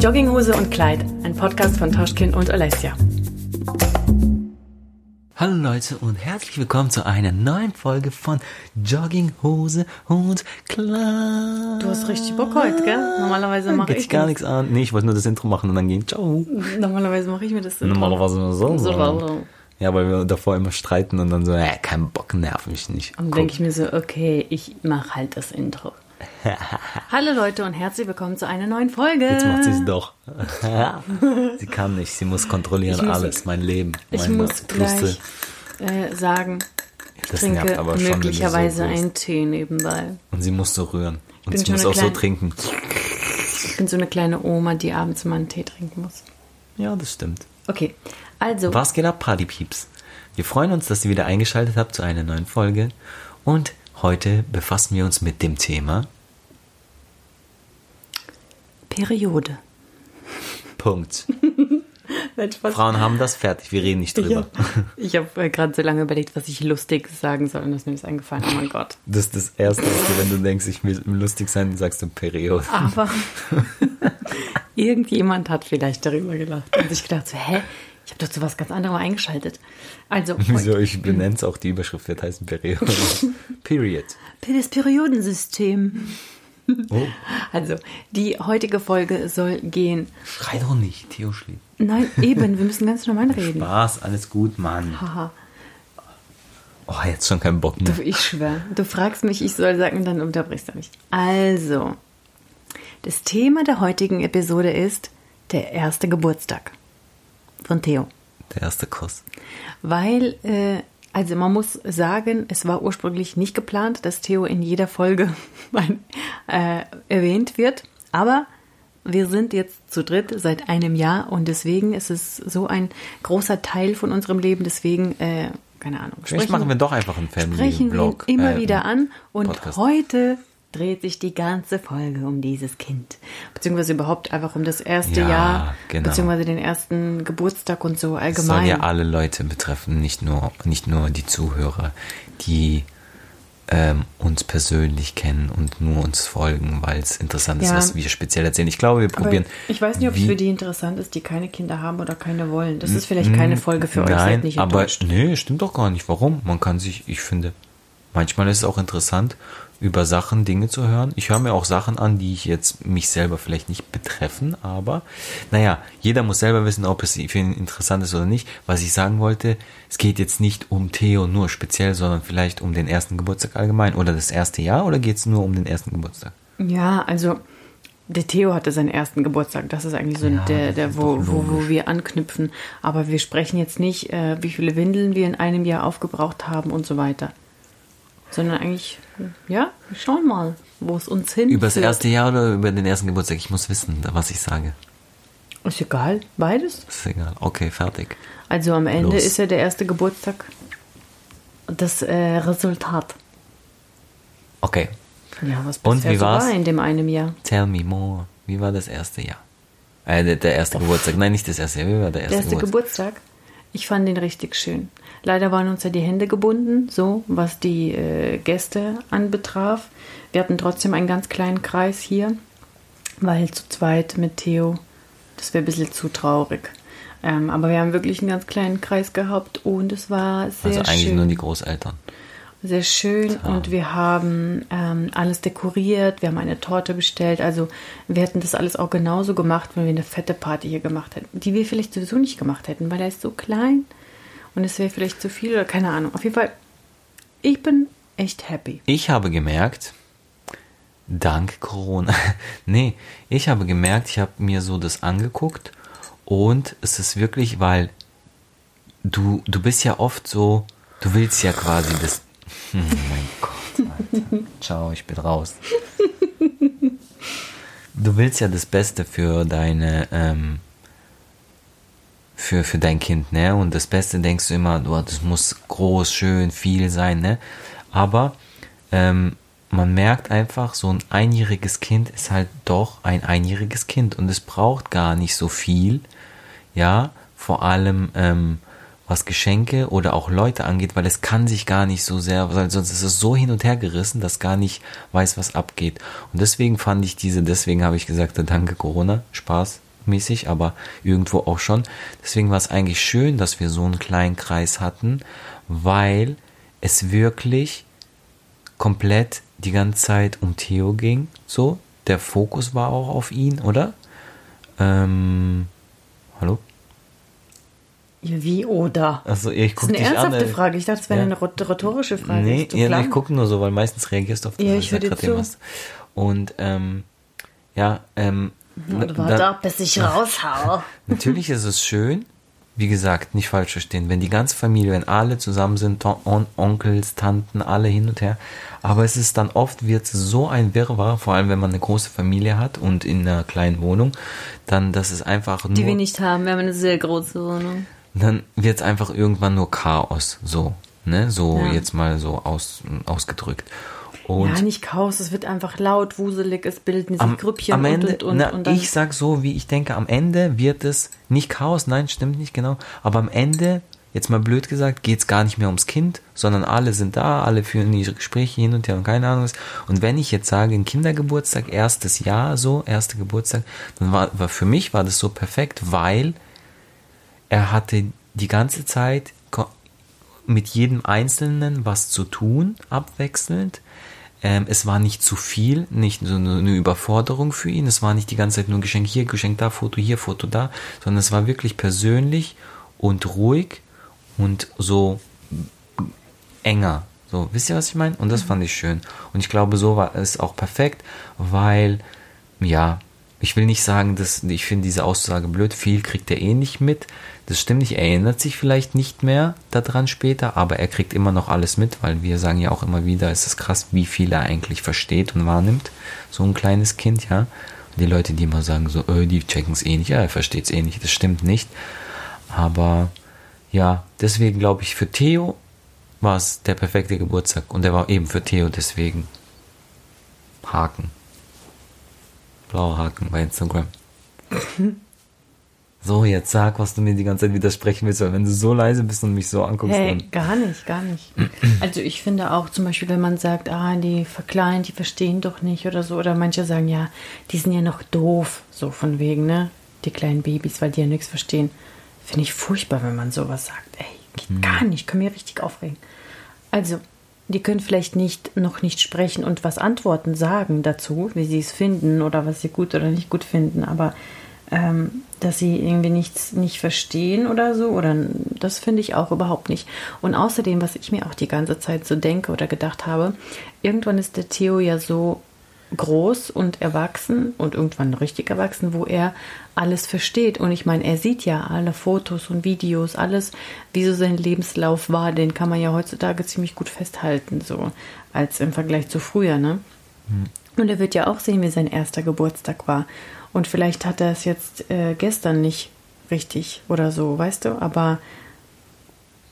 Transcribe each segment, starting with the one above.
Jogginghose und Kleid, ein Podcast von Toschkin und Alessia. Hallo Leute und herzlich willkommen zu einer neuen Folge von Jogginghose und Kleid. Du hast richtig Bock heute, gell? Normalerweise mache ich gar nichts an. Nee, ich wollte nur das Intro machen und dann gehen. Ciao. Normalerweise mache ich mir das. Normalerweise immer so. So, so. Ja, weil wir davor immer streiten und dann so, äh, kein Bock, nerv mich nicht. Und dann denke ich mir so, okay, ich mache halt das Intro. Hallo Leute und herzlich willkommen zu einer neuen Folge. Jetzt macht sie es doch. sie kann nicht, sie muss kontrollieren muss- alles, mein Leben, ich meine muss gleich äh, sagen, ich Das trinke aber schon, möglicherweise so einen Tee nebenbei. Und sie muss so rühren. Und sie muss auch so kleine- trinken. Ich bin so eine kleine Oma, die abends immer einen Tee trinken muss. Ja, das stimmt. Okay, also Was geht ab, Partypieps? Wir freuen uns, dass ihr wieder eingeschaltet habt zu einer neuen Folge. Und heute befassen wir uns mit dem Thema Periode. Punkt. Frauen haben das fertig, wir reden nicht drüber. Ich habe äh, gerade so lange überlegt, was ich lustig sagen soll und das ist mir jetzt eingefallen. Oh mein Gott. Das ist das Erste, was du, wenn du denkst, ich will lustig sein, sagst du Periode. Aber irgendjemand hat vielleicht darüber gelacht und sich gedacht, so, hä? Ich habe doch zu was ganz anderem eingeschaltet. Also, Wieso? Ich benenne es auch, die Überschrift wird heißen Periode. Period. das Periodensystem. Oh, Also, die heutige Folge soll gehen. schrei doch nicht, Theo schläft. Nein, eben, wir müssen ganz normal reden. Spaß, alles gut, Mann. Haha, Oh, jetzt schon keinen Bock mehr. du, ich schwöre. Du fragst mich, ich soll sagen, dann unterbrichst du mich. Also, das Thema der heutigen Episode ist der erste Geburtstag von Theo. Der erste Kuss. Weil, äh, also man muss sagen, es war ursprünglich nicht geplant, dass Theo in jeder Folge äh, erwähnt wird. Aber wir sind jetzt zu dritt seit einem Jahr und deswegen ist es so ein großer Teil von unserem Leben. Deswegen, äh, keine Ahnung. Vielleicht machen wir doch einfach einen sprechen wir Family-Vlog. ihn immer äh, wieder an. Und Podcast. heute dreht sich die ganze Folge um dieses Kind. Beziehungsweise überhaupt einfach um das erste Ja, Jahr. genau. Beziehungsweise den ersten Geburtstag und so Es allgemein. soll ja alle Leute betreffen, nicht nur, nicht nur die Zuhörer, die ähm, uns persönlich kennen und nur uns folgen, weil es interessant ist, Ja. was wir speziell erzählen. Ich glaube, wir Aber probieren. ich weiß nicht, ob es für die interessant ist, die keine Kinder haben oder keine wollen. Das ist vielleicht keine Folge für euch, seid Nein, nicht aber enttäuscht. nee, stimmt doch gar nicht. Warum? Man kann sich, ich finde, manchmal ist es auch interessant, über Sachen, Dinge zu hören. Ich höre mir auch Sachen an, die ich jetzt mich selber vielleicht nicht betreffen, aber naja, jeder muss selber wissen, ob es für ihn interessant ist oder nicht. Was ich sagen wollte, es geht jetzt nicht um Theo nur speziell, sondern vielleicht um den ersten Geburtstag allgemein oder das erste Jahr oder geht es nur um den ersten Geburtstag? Ja, also der Theo hatte seinen ersten Geburtstag. Das ist eigentlich so Ja, der, der wo, wo, wo wir anknüpfen. Aber wir sprechen jetzt nicht, äh, wie viele Windeln wir in einem Jahr aufgebraucht haben und so weiter. Sondern eigentlich, ja, wir schauen mal, wo es uns hin Über das erste Jahr oder über den ersten Geburtstag? Ich muss wissen, was ich sage. Ist egal, beides. Ist egal. Okay, fertig. Also am Ende Los. ist ja der erste Geburtstag das äh, Resultat. Okay. Ja, was Und wie war's? war in dem einem Jahr. Tell me more. Wie war das erste Jahr? Äh, der, erste Geburtstag. Nein, nicht das erste Jahr. Wie war der erste, Der erste Geburtstag? Geburtstag, ich fand den richtig schön. Leider waren uns ja die Hände gebunden, so was die äh, Gäste anbetraf. Wir hatten trotzdem einen ganz kleinen Kreis hier, weil zu zweit mit Theo, das wäre ein bisschen zu traurig. Ähm, aber wir haben wirklich einen ganz kleinen Kreis gehabt und es war sehr Also eigentlich schön. nur die Großeltern. Sehr schön und wir haben ähm, alles dekoriert, wir haben eine Torte bestellt. Also wir hätten das alles auch genauso gemacht, wenn wir eine fette Party hier gemacht hätten, die wir vielleicht sowieso nicht gemacht hätten, weil er ist so klein und es wäre vielleicht zu viel oder keine Ahnung. Auf jeden Fall, ich bin echt happy. Ich habe gemerkt, dank Corona, nee, ich habe gemerkt, ich habe mir so das angeguckt und es ist wirklich, weil du, du bist ja oft so, du willst ja quasi das, hm, mein Gott, Alter. ciao, ich bin raus. Du willst ja das Beste für deine, ähm, für, für dein Kind, ne? Und das Beste denkst du immer, du, das muss groß, schön, viel sein, ne? Aber ähm, man merkt einfach, so ein einjähriges Kind ist halt doch ein einjähriges Kind und es braucht gar nicht so viel, ja, vor allem ähm, was Geschenke oder auch Leute angeht, weil es kann sich gar nicht so sehr, weil sonst ist es so hin und her gerissen, dass gar nicht weiß, was abgeht. Und deswegen fand ich diese, deswegen habe ich gesagt, danke Corona, Spaß, mäßig, aber irgendwo auch schon. Deswegen war es eigentlich schön, dass wir so einen kleinen Kreis hatten, weil es wirklich komplett die ganze Zeit um Theo ging. So, der Fokus war auch auf ihn, oder? Ähm, wie oder? Also ich gucke Das ist eine an. ernsthafte ey. Frage. Ich dachte, es wäre Ja. eine rhetorische Frage. Nee, Ist ja, ich gucke nur so, weil meistens reagierst du auf das, Ja, was ich dir grad zu. eben hast. Und ähm, ja, ähm, Und warte ab, bis ich raushau. Natürlich ist es schön, wie gesagt, nicht falsch verstehen, wenn die ganze Familie, wenn alle zusammen sind, On Onkels, Tanten, alle hin und her. Aber es ist dann oft, wird es so ein Wirrwarr, vor allem wenn man eine große Familie hat und in einer kleinen Wohnung, dann, dass es einfach nur, Die wir nicht haben. Wir haben eine sehr große Wohnung. Dann wird es einfach irgendwann nur Chaos, so, ne, so Ja. jetzt mal so aus, ausgedrückt. Und ja, nicht Chaos, es wird einfach laut, wuselig, es bilden sich am, Grüppchen am Ende, und und na, und dann, ich sag so, wie ich denke, am Ende wird es nicht Chaos, nein, stimmt nicht genau, aber am Ende, jetzt mal blöd gesagt, geht es gar nicht mehr ums Kind, sondern alle sind da, alle führen ihre Gespräche hin und her und keine Ahnung was. Und wenn ich jetzt sage, ein Kindergeburtstag, erstes Jahr so, erster Geburtstag, dann war, war für mich war das so perfekt, weil er hatte die ganze Zeit mit jedem Einzelnen was zu tun, abwechselnd. Ähm, es war nicht zu viel, nicht so eine eine Überforderung für ihn. Es war nicht die ganze Zeit nur Geschenk hier, Geschenk da, Foto hier, Foto da, sondern es war wirklich persönlich und ruhig und so enger. So, wisst ihr, was ich meine? Und das fand ich schön. Und ich glaube, so war es auch perfekt, weil, ja, ich will nicht sagen, dass ich finde diese Aussage blöd, viel kriegt er eh nicht mit. Das stimmt nicht, er erinnert sich vielleicht nicht mehr daran später, aber er kriegt immer noch alles mit, weil wir sagen ja auch immer wieder, es ist krass, wie viel er eigentlich versteht und wahrnimmt. So ein kleines Kind, ja. Und die Leute, die immer sagen, so, äh, die checken es eh nicht, ja, er versteht es eh nicht, das stimmt nicht. Aber ja, deswegen glaube ich, für Theo war es der perfekte Geburtstag und er war eben für Theo deswegen Haken. Blauer Haken bei Instagram. So, jetzt sag, was du mir die ganze Zeit widersprechen willst, weil wenn du so leise bist und mich so anguckst, Hey, dann. gar nicht, gar nicht. Also ich finde auch zum Beispiel, wenn man sagt, ah, die verkleinen, die verstehen doch nicht oder so, oder manche sagen, ja, die sind ja noch doof, so von wegen, ne? Die kleinen Babys, weil die ja nichts verstehen. Finde ich furchtbar, wenn man sowas sagt. Ey, geht gar nicht, kann mir richtig aufregen. Also, die können vielleicht nicht noch nicht sprechen und was Antworten sagen dazu, wie sie es finden oder was sie gut oder nicht gut finden, aber ähm, dass sie irgendwie nichts nicht verstehen oder so, oder das finde ich auch überhaupt nicht. Und außerdem, was ich mir auch die ganze Zeit so denke oder gedacht habe, irgendwann ist der Theo ja so groß und erwachsen und irgendwann richtig erwachsen, wo er alles versteht. Und ich meine, er sieht ja alle Fotos und Videos, alles, wie so sein Lebenslauf war, den kann man ja heutzutage ziemlich gut festhalten, so als im Vergleich zu früher, ne? Und er wird ja auch sehen, wie sein erster Geburtstag war. Und vielleicht hat er es jetzt äh, gestern nicht richtig oder so, weißt du? Aber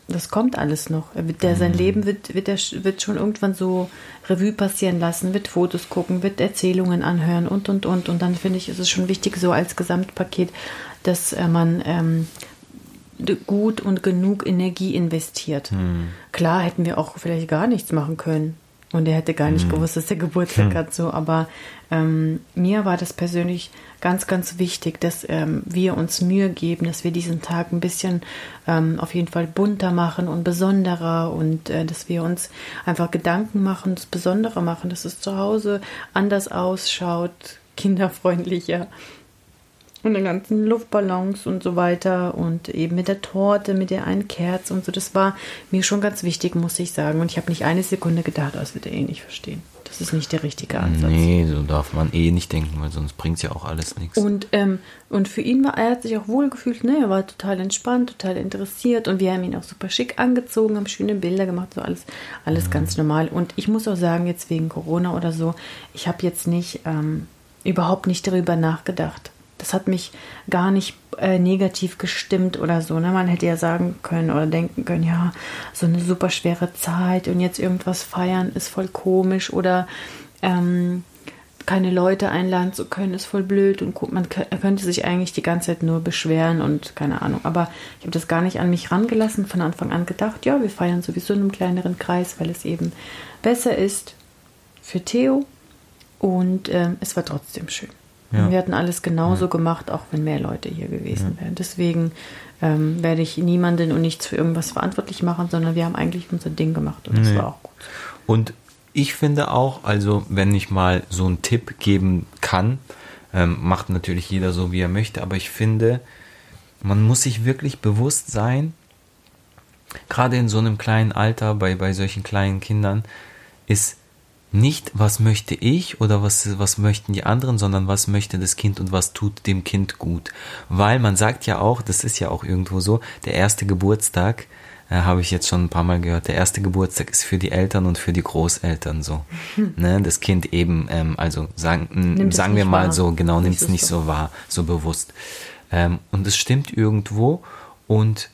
das kommt alles noch. Wird, der, sein Leben wird, wird, er, wird schon irgendwann so Revue passieren lassen, wird Fotos gucken, wird Erzählungen anhören und, und, und. Und dann finde ich, ist es schon wichtig, so als Gesamtpaket, dass äh, man ähm, gut und genug Energie investiert. Klar hätten wir auch vielleicht gar nichts machen können. Und er hätte gar nicht gewusst, dass er Geburtstag hat, so. Aber ähm, mir war das persönlich ganz, ganz wichtig, dass ähm, wir uns Mühe geben, dass wir diesen Tag ein bisschen ähm, auf jeden Fall bunter machen und besonderer und äh, dass wir uns einfach Gedanken machen, das Besondere machen, dass es zu Hause anders ausschaut, kinderfreundlicher. Und den ganzen Luftballons und so weiter und eben mit der Torte, mit der einen Kerze und so. Das war mir schon ganz wichtig, muss ich sagen. Und ich habe nicht eine Sekunde gedacht, oh, das wird er eh nicht verstehen. Das ist nicht der richtige Ansatz. Nee, so darf man eh nicht denken, weil sonst bringt ja auch alles nichts. Und, ähm, und für ihn war, er hat sich auch wohl gefühlt, ne? Er war total entspannt, total interessiert und wir haben ihn auch super schick angezogen, haben schöne Bilder gemacht, so alles, alles ganz normal. Und ich muss auch sagen, jetzt wegen Corona oder so, ich habe jetzt nicht, ähm, überhaupt nicht darüber nachgedacht. Das hat mich gar nicht äh, negativ gestimmt oder so. Ne? Man hätte ja sagen können oder denken können, ja, so eine super schwere Zeit und jetzt irgendwas feiern ist voll komisch oder ähm, keine Leute einladen zu können, ist voll blöd und gu- man kö- könnte sich eigentlich die ganze Zeit nur beschweren und keine Ahnung. Aber ich habe das gar nicht an mich rangelassen, von Anfang an gedacht, ja, wir feiern sowieso in einem kleineren Kreis, weil es eben besser ist für Theo und ähm, es war trotzdem schön. Ja. Wir hatten alles genauso ja. gemacht, auch wenn mehr Leute hier gewesen ja. wären. Deswegen ähm, werde ich niemanden und nichts für irgendwas verantwortlich machen, sondern wir haben eigentlich unser Ding gemacht und das war auch gut. Und ich finde auch, also wenn ich mal so einen Tipp geben kann, ähm, macht natürlich jeder so, wie er möchte, aber ich finde, man muss sich wirklich bewusst sein, gerade in so einem kleinen Alter, bei, bei solchen kleinen Kindern, ist nicht, was möchte ich oder was, was möchten die anderen, sondern was möchte das Kind und was tut dem Kind gut. Weil man sagt ja auch, das ist ja auch irgendwo so, der erste Geburtstag, äh, habe ich jetzt schon ein paar Mal gehört, der erste Geburtstag ist für die Eltern und für die Großeltern so. Ne, das Kind eben, ähm, also sagen, sagen wir mal wahr. so, genau, nimmt es nicht so wahr, so bewusst. Ähm, und es stimmt irgendwo und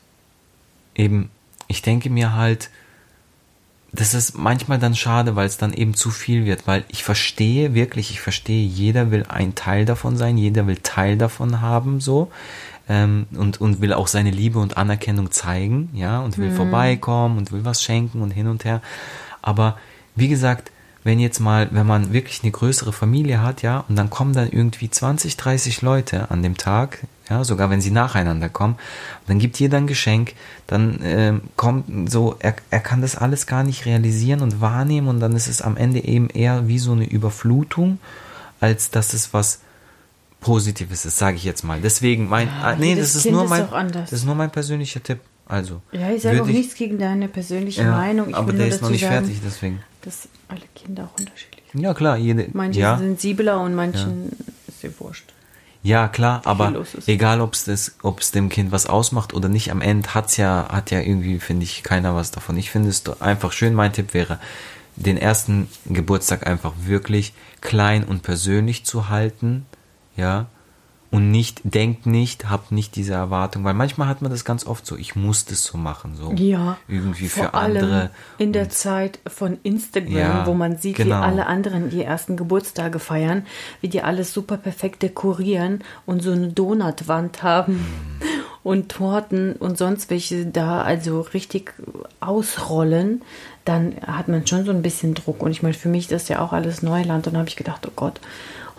eben, ich denke mir halt, das ist manchmal dann schade, weil es dann eben zu viel wird, weil ich verstehe wirklich, ich verstehe, jeder will ein Teil davon sein, jeder will Teil davon haben, so ähm, und und will auch seine Liebe und Anerkennung zeigen, ja und will mhm. vorbeikommen und will was schenken und hin und her. Aber wie gesagt, wenn jetzt mal, wenn man wirklich eine größere Familie hat, ja, und dann kommen dann irgendwie 20, 30 Leute an dem Tag, ja, sogar wenn sie nacheinander kommen, dann gibt jeder ein Geschenk, dann äh, kommt so, er, er kann das alles gar nicht realisieren und wahrnehmen und dann ist es am Ende eben eher wie so eine Überflutung, als dass es was Positives ist, sage ich jetzt mal. Deswegen mein, ja, ah, nee, das ist kind nur mein, das ist nur mein persönlicher Tipp. Also. Ja, ich sage auch ich, nichts gegen deine persönliche ja, Meinung. Ich aber der ist noch nicht sagen, fertig, deswegen. Dass alle Kinder auch unterschiedlich sind. Ja, klar. Jede, manche ja. sind sensibler und manchen ja. ist dir wurscht. Ja, klar, aber egal, ob es dem Kind was ausmacht oder nicht, am Ende hat's ja, hat ja irgendwie, finde ich, keiner was davon. Ich finde es einfach schön. Mein Tipp wäre, den ersten Geburtstag einfach wirklich klein und persönlich zu halten, ja, und nicht, denkt nicht, habt nicht diese Erwartung, weil manchmal hat man das ganz oft so, ich muss das so machen, so. Ja. Irgendwie für andere. In der Zeit von Instagram, ja, wo man sieht, genau. wie alle anderen die ersten Geburtstage feiern, wie die alles super perfekt dekorieren und so eine Donutwand haben. Mhm. Und Torten und sonst welche da also richtig ausrollen, dann hat man schon so ein bisschen Druck. Und ich meine, für mich ist das ja auch alles Neuland. Und da habe ich gedacht, oh Gott,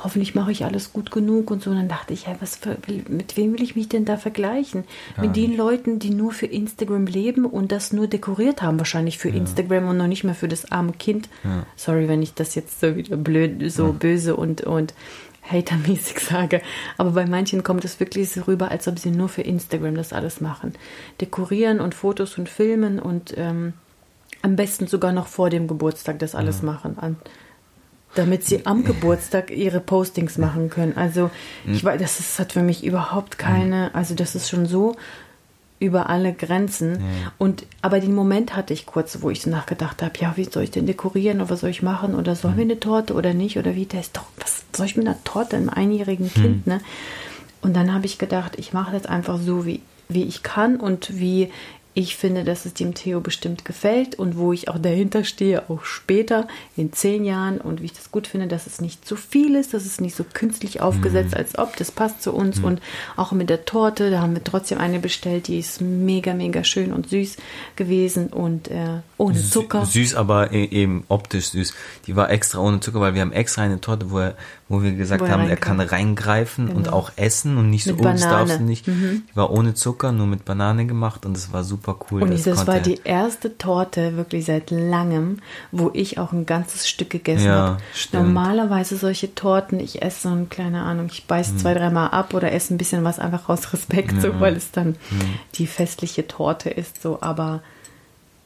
hoffentlich mache ich alles gut genug und so. Und dann dachte ich, ja, was für, mit wem will ich mich denn da vergleichen? Ja. Mit den Leuten, die nur für Instagram leben und das nur dekoriert haben, wahrscheinlich für ja. Instagram und noch nicht mehr für das arme Kind. Ja. Sorry, wenn ich das jetzt so wieder blöd, so böse und, und hatermäßig sage. Aber bei manchen kommt es wirklich so rüber, als ob sie nur für Instagram das alles machen. Dekorieren und Fotos und filmen und ähm, am besten sogar noch vor dem Geburtstag das alles machen. An, damit sie am Geburtstag ihre Postings machen können. Also ich weiß, das ist, hat für mich überhaupt keine, also das ist schon so über alle Grenzen. Und aber den Moment hatte ich kurz, wo ich so nachgedacht habe, ja, wie soll ich denn dekorieren oder was soll ich machen oder sollen wir eine Torte oder nicht oder wie, der ist doch, was soll ich mit einer Torte einem einjährigen hm. Kind, ne? Und dann habe ich gedacht, ich mache das einfach so, wie, wie ich kann und wie ich finde, dass es dem Theo bestimmt gefällt und wo ich auch dahinter stehe, auch später in zehn Jahren und wie ich das gut finde, dass es nicht zu viel ist, dass es nicht so künstlich aufgesetzt, mhm. als ob das passt zu uns mhm. und auch mit der Torte, da haben wir trotzdem eine bestellt, die ist mega, mega schön und süß gewesen und äh, ohne Zucker. Süß, aber e-, eben optisch süß. Die war extra ohne Zucker, weil wir haben extra eine Torte, wo er wo wir gesagt wo haben, er kann reingreifen genau. und auch essen und nicht mit so, oh, das darfst du nicht. Mhm. Die war ohne Zucker, nur mit Banane gemacht und es war super cool. Und das, das war die erste Torte wirklich seit langem, wo ich auch ein ganzes Stück gegessen ja, habe. Normalerweise solche Torten, ich esse so ein, keine Ahnung, ich beiß mhm. zwei, dreimal ab oder esse ein bisschen was einfach aus Respekt, ja. so, weil es dann mhm. die festliche Torte ist, so, aber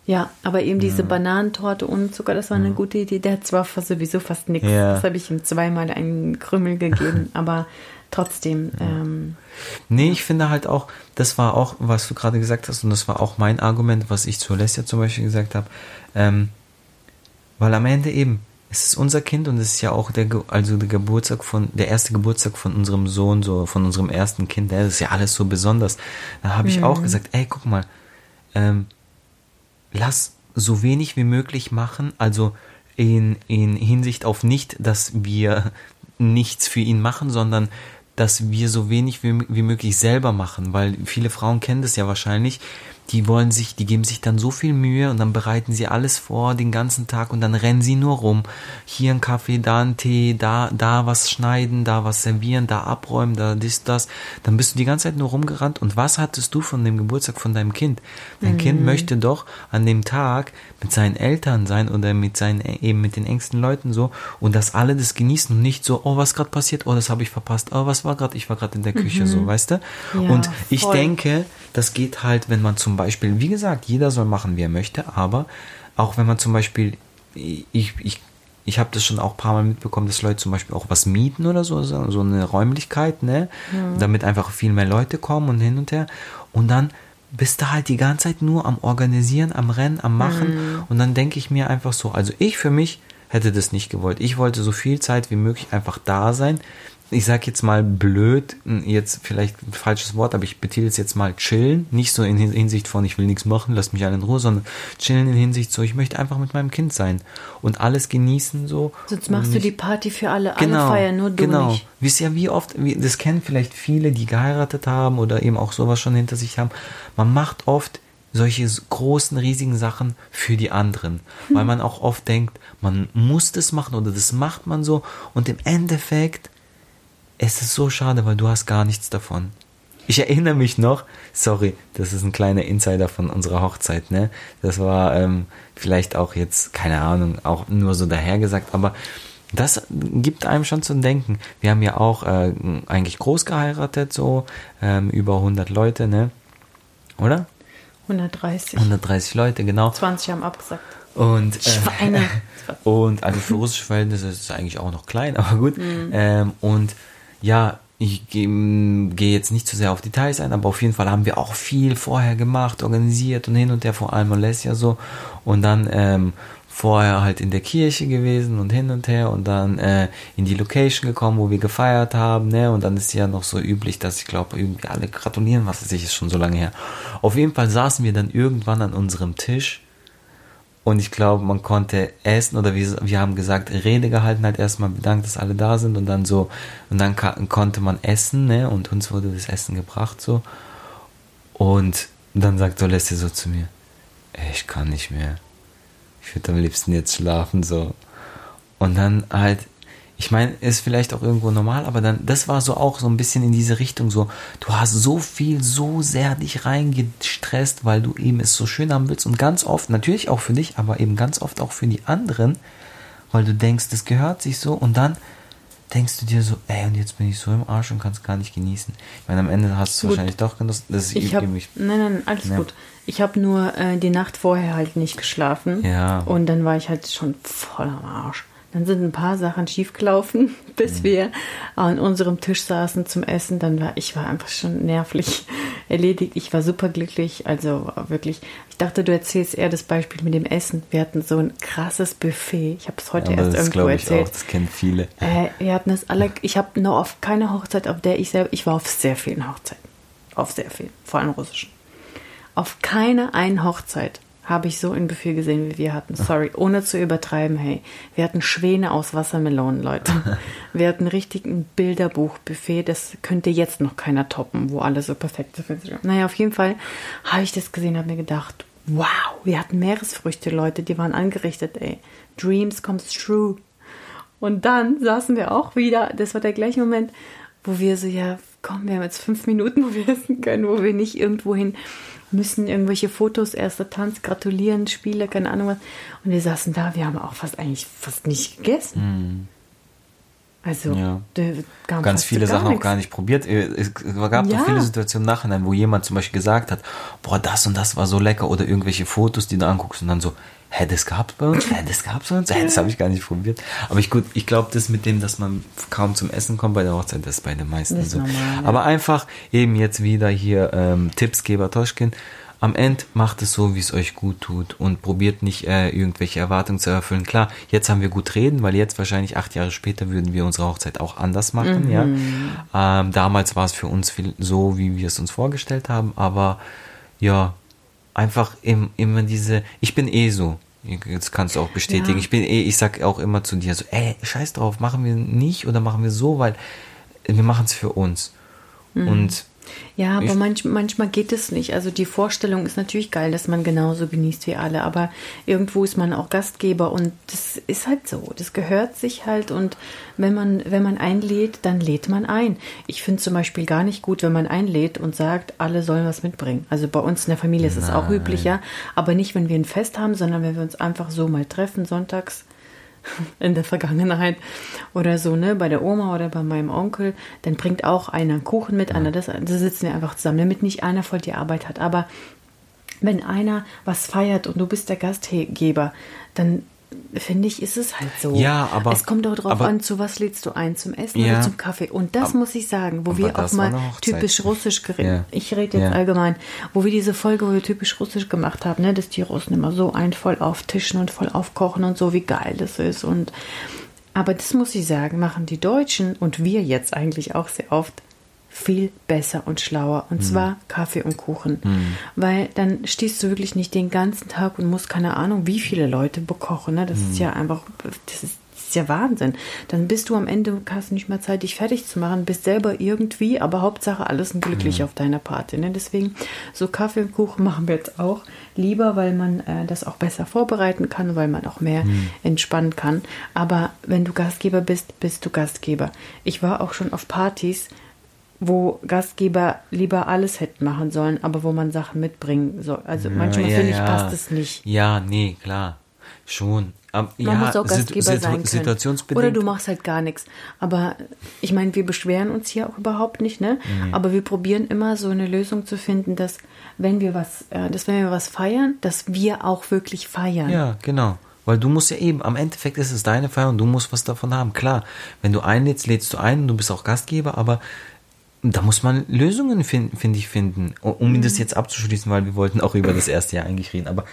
ja, aber eben diese ja. Bananentorte ohne Zucker, das war eine gute Idee. Der hat zwar sowieso fast nichts. Ja. Das habe ich ihm zweimal einen Krümmel gegeben, aber trotzdem. Ja. Ähm, nee, ich finde halt auch, das war auch, was du gerade gesagt hast, und das war auch mein Argument, was ich zu Alessia zum Beispiel gesagt habe. Ähm, weil am Ende eben, es ist unser Kind und es ist ja auch der, also der Geburtstag von, der erste Geburtstag von unserem Sohn, so von unserem ersten Kind, das ist ja alles so besonders. Da habe ich mhm. auch gesagt, ey, guck mal, ähm, lass so wenig wie möglich machen, also in, in Hinsicht auf nicht, dass wir nichts für ihn machen, sondern dass wir so wenig wie, wie möglich selber machen, weil viele Frauen kennen das ja wahrscheinlich, die wollen sich, die geben sich dann so viel Mühe und dann bereiten sie alles vor den ganzen Tag und dann rennen sie nur rum. Hier ein Kaffee, da ein Tee, da, da was schneiden, da was servieren, da abräumen, da dies, das. Dann bist du die ganze Zeit nur rumgerannt und was hattest du von dem Geburtstag von deinem Kind? Dein mhm. Kind möchte doch an dem Tag mit seinen Eltern sein oder mit seinen, eben mit den engsten Leuten so und dass alle das genießen und nicht so, oh, was gerade passiert, oh, das habe ich verpasst, oh, was war gerade, ich war gerade in der Küche, mhm. so, weißt du? Ja, und ich voll. denke, das geht halt, wenn man zum Beispiel, wie gesagt, jeder soll machen, wie er möchte, aber auch wenn man zum Beispiel, ich, ich, ich habe das schon auch ein paar Mal mitbekommen, dass Leute zum Beispiel auch was mieten oder so, so eine Räumlichkeit, ne, mhm. damit einfach viel mehr Leute kommen und hin und her. Und dann bist du halt die ganze Zeit nur am Organisieren, am Rennen, am Machen. Mhm. Und dann denke ich mir einfach so, also ich für mich hätte das nicht gewollt. Ich wollte so viel Zeit wie möglich einfach da sein ich sag jetzt mal blöd, jetzt vielleicht ein falsches Wort, aber ich betitel es jetzt mal chillen. Nicht so in Hinsicht von, ich will nichts machen, lass mich alle in Ruhe, sondern chillen in Hinsicht so, ich möchte einfach mit meinem Kind sein und alles genießen so. Sonst machst du die Party für alle, genau, alle feiern, nur du genau. nicht. Wisst ihr, wie oft, das kennen vielleicht viele, die geheiratet haben oder eben auch sowas schon hinter sich haben. Man macht oft solche großen, riesigen Sachen für die anderen, hm. weil man auch oft denkt, man muss das machen oder das macht man so und im Endeffekt es ist so schade, weil du hast gar nichts davon. Ich erinnere mich noch, sorry, das ist ein kleiner Insider von unserer Hochzeit, ne? Das war ähm, vielleicht auch jetzt, keine Ahnung, auch nur so dahergesagt, aber das gibt einem schon zu denken. Wir haben ja auch äh, eigentlich groß geheiratet, so ähm, über 100 Leute, ne? Oder? 130. 130 Leute, genau. 20 haben abgesagt. Und, äh, Schweine. und also für russische Verhältnisse ist es eigentlich auch noch klein, aber gut. Mhm. Ähm, und ja, ich gehe geh jetzt nicht zu sehr auf Details ein, aber auf jeden Fall haben wir auch viel vorher gemacht, organisiert und hin und her, vor allem Alessia so. Und dann ähm, vorher halt in der Kirche gewesen und hin und her und dann äh, in die Location gekommen, wo wir gefeiert haben, ne? Und dann ist ja noch so üblich, dass ich glaube, irgendwie alle gratulieren, was weiß ich, ist schon so lange her. Auf jeden Fall saßen wir dann irgendwann an unserem Tisch und ich glaube, man konnte essen oder wir, wir haben gesagt, Rede gehalten, halt erstmal bedankt, dass alle da sind und dann so, und dann konnte man essen, ne? Und uns wurde das Essen gebracht so. Und dann sagt Dolessi so zu mir, ey, ich kann nicht mehr. Ich würde am liebsten jetzt schlafen, so. Und dann halt, ich meine, ist vielleicht auch irgendwo normal, aber dann, das war so auch so ein bisschen in diese Richtung so, du hast so viel, so sehr dich reingestresst, weil du eben es so schön haben willst und ganz oft, natürlich auch für dich, aber eben ganz oft auch für die anderen, weil du denkst, das gehört sich so und dann denkst du dir so, ey, und jetzt bin ich so im Arsch und kann es gar nicht genießen. Ich meine, am Ende hast du es wahrscheinlich doch genossen. Das ich hab, nein, nein, alles ja. gut. Ich habe nur äh, die Nacht vorher halt nicht geschlafen. Ja. Und dann war ich halt schon voll am Arsch. Dann sind ein paar Sachen schiefgelaufen, bis mhm. wir an unserem Tisch saßen zum Essen. Dann war ich war einfach schon nervlich erledigt. Ich war super glücklich. Also wirklich, ich dachte, du erzählst eher das Beispiel mit dem Essen. Wir hatten so ein krasses Buffet. Ich habe es heute ja, erst das irgendwo ich erzählt. Auch, das kennen viele. Äh, wir hatten das alle. Ich habe noch auf keine Hochzeit, auf der ich selber. Ich war auf sehr vielen Hochzeiten. Auf sehr vielen, vor allem russischen. Auf keine einen Hochzeit habe ich so ein Buffet gesehen, wie wir hatten. Sorry, ohne zu übertreiben, hey. Wir hatten Schwäne aus Wassermelonen, Leute. Wir hatten richtig ein Bilderbuch-Buffet, das könnte jetzt noch keiner toppen, wo alle so perfekt sind. Naja, auf jeden Fall habe ich das gesehen, habe mir gedacht, wow, wir hatten Meeresfrüchte, Leute, die waren angerichtet, ey. Dreams comes true. Und dann saßen wir auch wieder, das war der gleiche Moment, wo wir so, ja, komm, wir haben jetzt fünf Minuten, wo wir essen können, wo wir nicht irgendwo hin müssen irgendwelche Fotos, erster Tanz, gratulieren, Spiele, keine Ahnung was. Und wir saßen da, wir haben auch fast eigentlich fast nicht gegessen. Mhm. Also ja. ganz viele Sachen nichts. auch gar nicht probiert. Es gab ja. viele Situationen im Nachhinein, wo jemand zum Beispiel gesagt hat, boah, das und das war so lecker oder irgendwelche Fotos, die du anguckst und dann so, hä, das gab's bei uns? Hä, das gab's bei uns? Hä, das habe ich gar nicht probiert. Aber ich gut, ich glaube, das mit dem, dass man kaum zum Essen kommt bei der Hochzeit, das ist bei den meisten so. Normal, ja. Aber einfach eben jetzt wieder hier ähm, Tippsgeber Toschkin. Am Ende macht es so, wie es euch gut tut und probiert nicht äh, irgendwelche Erwartungen zu erfüllen. Klar, jetzt haben wir gut reden, weil jetzt wahrscheinlich acht Jahre später würden wir unsere Hochzeit auch anders machen. Mhm. Ja, ähm, damals war es für uns viel so, wie wir es uns vorgestellt haben, aber ja, einfach im, immer diese, ich bin eh so. Jetzt kannst du auch bestätigen. Ja. Ich bin eh, ich sag auch immer zu dir so, ey, scheiß drauf, machen wir nicht oder machen wir so, weil wir machen es für uns. Mhm. Und Ja, aber manch, manchmal geht es nicht. Also die Vorstellung ist natürlich geil, dass man genauso genießt wie alle, aber irgendwo ist man auch Gastgeber und das ist halt so. Das gehört sich halt und wenn man, wenn man einlädt, dann lädt man ein. Ich finde zum Beispiel gar nicht gut, wenn man einlädt und sagt, alle sollen was mitbringen. Also bei uns in der Familie ist es auch üblicher, aber nicht, wenn wir ein Fest haben, sondern wenn wir uns einfach so mal treffen, sonntags in der Vergangenheit oder so, ne, bei der Oma oder bei meinem Onkel, dann bringt auch einer einen Kuchen mit, einer das, da sitzen wir einfach zusammen, damit nicht einer voll die Arbeit hat. Aber wenn einer was feiert und du bist der Gastgeber, dann finde ich, ist es halt so. Ja, aber- Es kommt auch drauf aber- an, zu was lädst du ein, zum Essen Ja. oder zum Kaffee. Und das muss ich sagen, wo aber wir auch mal typisch russisch geredet, Ja. ich rede jetzt Ja. allgemein, wo wir diese Folge, wo wir typisch russisch gemacht haben, ne, dass die Russen immer so ein voll auftischen und voll aufkochen und so, wie geil das ist. Und aber das muss ich sagen, machen die Deutschen und wir jetzt eigentlich auch sehr oft viel besser und schlauer. Und zwar Kaffee und Kuchen. Weil dann stehst du wirklich nicht den ganzen Tag und musst keine Ahnung, wie viele Leute bekochen. Ne? Das ist ja einfach, das ist, das ist ja Wahnsinn. Dann bist du am Ende, hast du nicht mehr Zeit, dich fertig zu machen, bist selber irgendwie, aber Hauptsache alles sind glücklich auf deiner Party. Ne? Deswegen, so Kaffee und Kuchen machen wir jetzt auch lieber, weil man äh, das auch besser vorbereiten kann, weil man auch mehr entspannen kann. Aber wenn du Gastgeber bist, bist du Gastgeber. Ich war auch schon auf Partys, wo Gastgeber lieber alles hätten machen sollen, aber wo man Sachen mitbringen soll. Also manchmal Ja, finde ich, ja. passt es nicht. Ja, nee, klar. Schon. Aber, Man ja, muss auch sit- Gastgeber situ- sein können. Oder du machst halt gar nichts. Aber ich meine, wir beschweren uns hier auch überhaupt nicht, ne? Mhm. Aber wir probieren immer so eine Lösung zu finden, dass wenn wir was, äh, dass wenn wir was feiern, dass wir auch wirklich feiern. Ja, genau. Weil du musst ja eben, am Endeffekt ist es deine Feier und du musst was davon haben. Klar, wenn du einlädst, lädst du ein, du bist auch Gastgeber, aber da muss man Lösungen, finden, finde ich, finden. Um um das jetzt abzuschließen, weil wir wollten auch über das erste Jahr eigentlich reden. Aber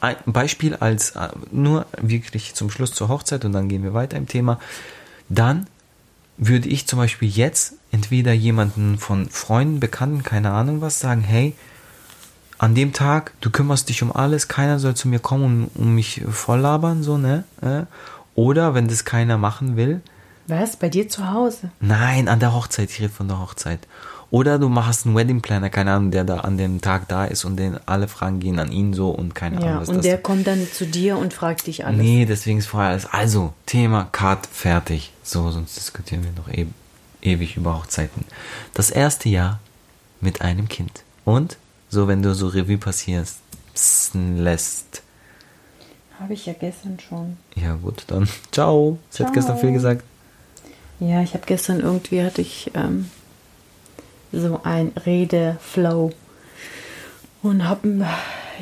ein Beispiel als äh, nur wirklich zum Schluss zur Hochzeit und dann gehen wir weiter im Thema. Dann würde ich zum Beispiel jetzt entweder jemanden von Freunden, Bekannten, keine Ahnung was, sagen, hey, an dem Tag, du kümmerst dich um alles, keiner soll zu mir kommen und um mich voll labern, so, ne? Äh? Oder wenn das keiner machen will, Was? Bei dir zu Hause? nein, an der Hochzeit, ich rede von der Hochzeit. Oder du machst einen Wedding Planner, keine Ahnung, der da an dem Tag da ist und den alle Fragen gehen an ihn so und keine Ahnung, Ja, was und das der kommt dann zu dir und fragt dich alles. Nee, deswegen ist vorher alles. Also, Thema, Cut, fertig. So, sonst diskutieren wir noch e ewig über Hochzeiten. Das erste Jahr mit einem Kind. Und, so wenn du so Revue passierst, lässt. Habe ich ja gestern schon. Ja, gut, dann ciao. Sie hat Ciao. gestern viel gesagt. Ja, ich habe gestern irgendwie hatte ich ähm, so ein Redeflow und habe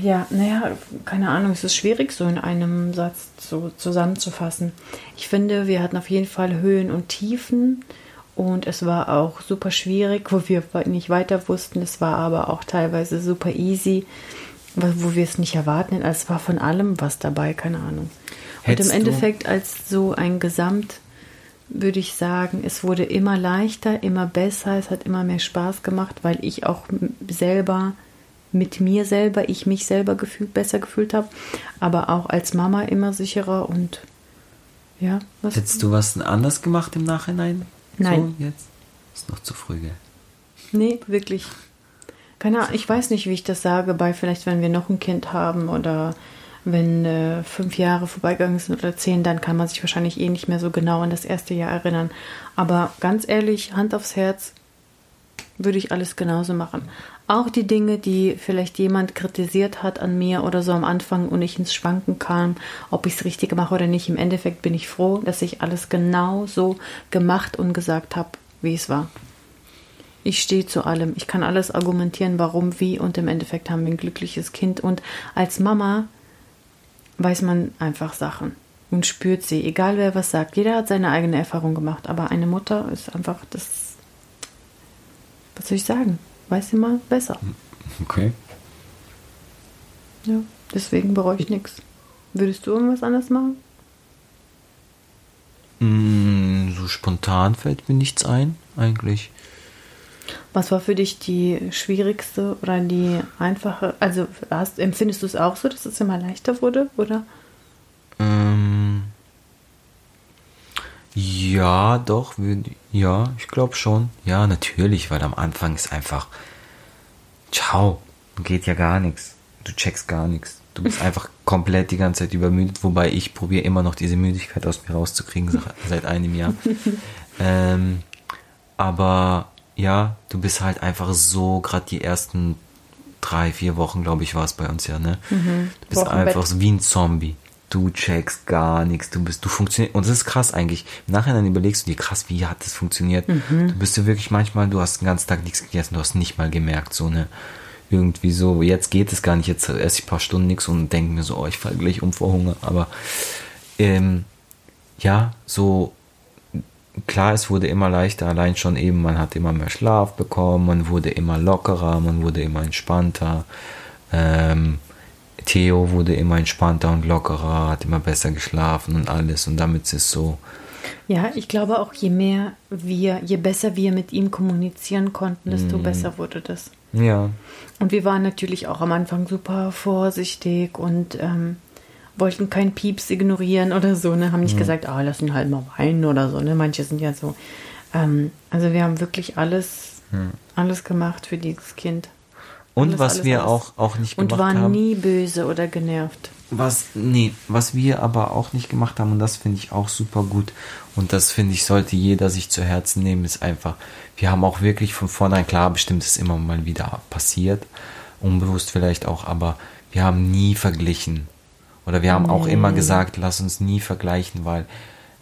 ja, naja, keine Ahnung, es ist schwierig so in einem Satz so zusammenzufassen. Ich finde, wir hatten auf jeden Fall Höhen und Tiefen und es war auch super schwierig, wo wir nicht weiter wussten. Es war aber auch teilweise super easy, wo wir es nicht erwarten. Es war von allem was dabei, keine Ahnung. Und Hättest im Endeffekt als so ein Gesamt würde ich sagen, es wurde immer leichter, immer besser, es hat immer mehr Spaß gemacht, weil ich auch selber mit mir selber, ich mich selber gefühlt, besser gefühlt habe, aber auch als Mama immer sicherer und ja, was? Hättest du was anders gemacht im Nachhinein? Nein. So, jetzt? Ist noch zu früh, gell? Nee, wirklich. Keine Ahnung, ich weiß nicht, wie ich das sage, bei vielleicht, wenn wir noch ein Kind haben oder wenn äh, fünf Jahre vorbeigegangen sind oder zehn, dann kann man sich wahrscheinlich eh nicht mehr so genau an das erste Jahr erinnern. Aber ganz ehrlich, Hand aufs Herz, würde ich alles genauso machen. Auch die Dinge, die vielleicht jemand kritisiert hat an mir oder so am Anfang und ich ins Schwanken kam, ob ich es richtig mache oder nicht. Im Endeffekt bin ich froh, dass ich alles genau so gemacht und gesagt habe, wie es war. Ich stehe zu allem. Ich kann alles argumentieren, warum, wie und im Endeffekt haben wir ein glückliches Kind. Und als Mama weiß man einfach Sachen und spürt sie, egal wer was sagt. Jeder hat seine eigene Erfahrung gemacht, aber eine Mutter ist einfach das, was soll ich sagen, weiß immer besser. Okay. Ja, deswegen bereue ich nichts. Würdest du irgendwas anders machen? Mm, so spontan fällt mir nichts ein, eigentlich. Was war für dich die schwierigste oder die einfache? Also hast, empfindest du es auch so, dass es immer leichter wurde, oder? Ähm, Ja, doch, ja, ich glaube schon. Ja, natürlich, weil am Anfang ist einfach, ciao, geht ja gar nichts. Du checkst gar nichts. Du bist einfach komplett die ganze Zeit übermüdet, wobei ich probiere immer noch diese Müdigkeit aus mir rauszukriegen seit einem Jahr. ähm, aber ja, du bist halt einfach so, gerade die ersten drei, vier Wochen, glaube ich, war es bei uns ja, ne? Mhm. Du bist einfach so wie ein Zombie. Du checkst gar nichts, du bist, du funktionierst, und das ist krass eigentlich. Im Nachhinein überlegst du dir, krass, wie hat das funktioniert? Mhm. Du bist ja wirklich manchmal, du hast den ganzen Tag nichts gegessen, du hast nicht mal gemerkt, so ne, irgendwie so, jetzt geht es gar nicht, jetzt esse ich ein paar Stunden nichts und denke mir so, oh, ich falle gleich um vor Hunger, aber ähm, ja, so klar, es wurde immer leichter, allein schon eben, man hat immer mehr Schlaf bekommen, man wurde immer lockerer, man wurde immer entspannter. Ähm, Theo wurde immer entspannter und lockerer, hat immer besser geschlafen und alles und damit ist es so. Ja, ich glaube auch, je mehr wir, je besser wir mit ihm kommunizieren konnten, desto mm. besser wurde das. Ja. Und wir waren natürlich auch am Anfang super vorsichtig und ähm, wollten keinen Pieps ignorieren oder so, ne? Haben nicht mhm. gesagt, ah, lass ihn halt mal weinen oder so, ne? Manche sind ja so. Ähm, also wir haben wirklich alles, mhm. alles gemacht für dieses Kind. Und alles, was alles, wir alles. Auch, auch nicht gemacht haben. Und waren nie böse oder genervt. Was, nee, was wir aber auch nicht gemacht haben, und das finde ich auch super gut, und das finde ich, sollte jeder sich zu Herzen nehmen, ist einfach, wir haben auch wirklich von vornherein, klar, bestimmt ist immer mal wieder passiert, unbewusst vielleicht auch, aber wir haben nie verglichen. Oder wir haben nee. auch immer gesagt, lass uns nie vergleichen, weil,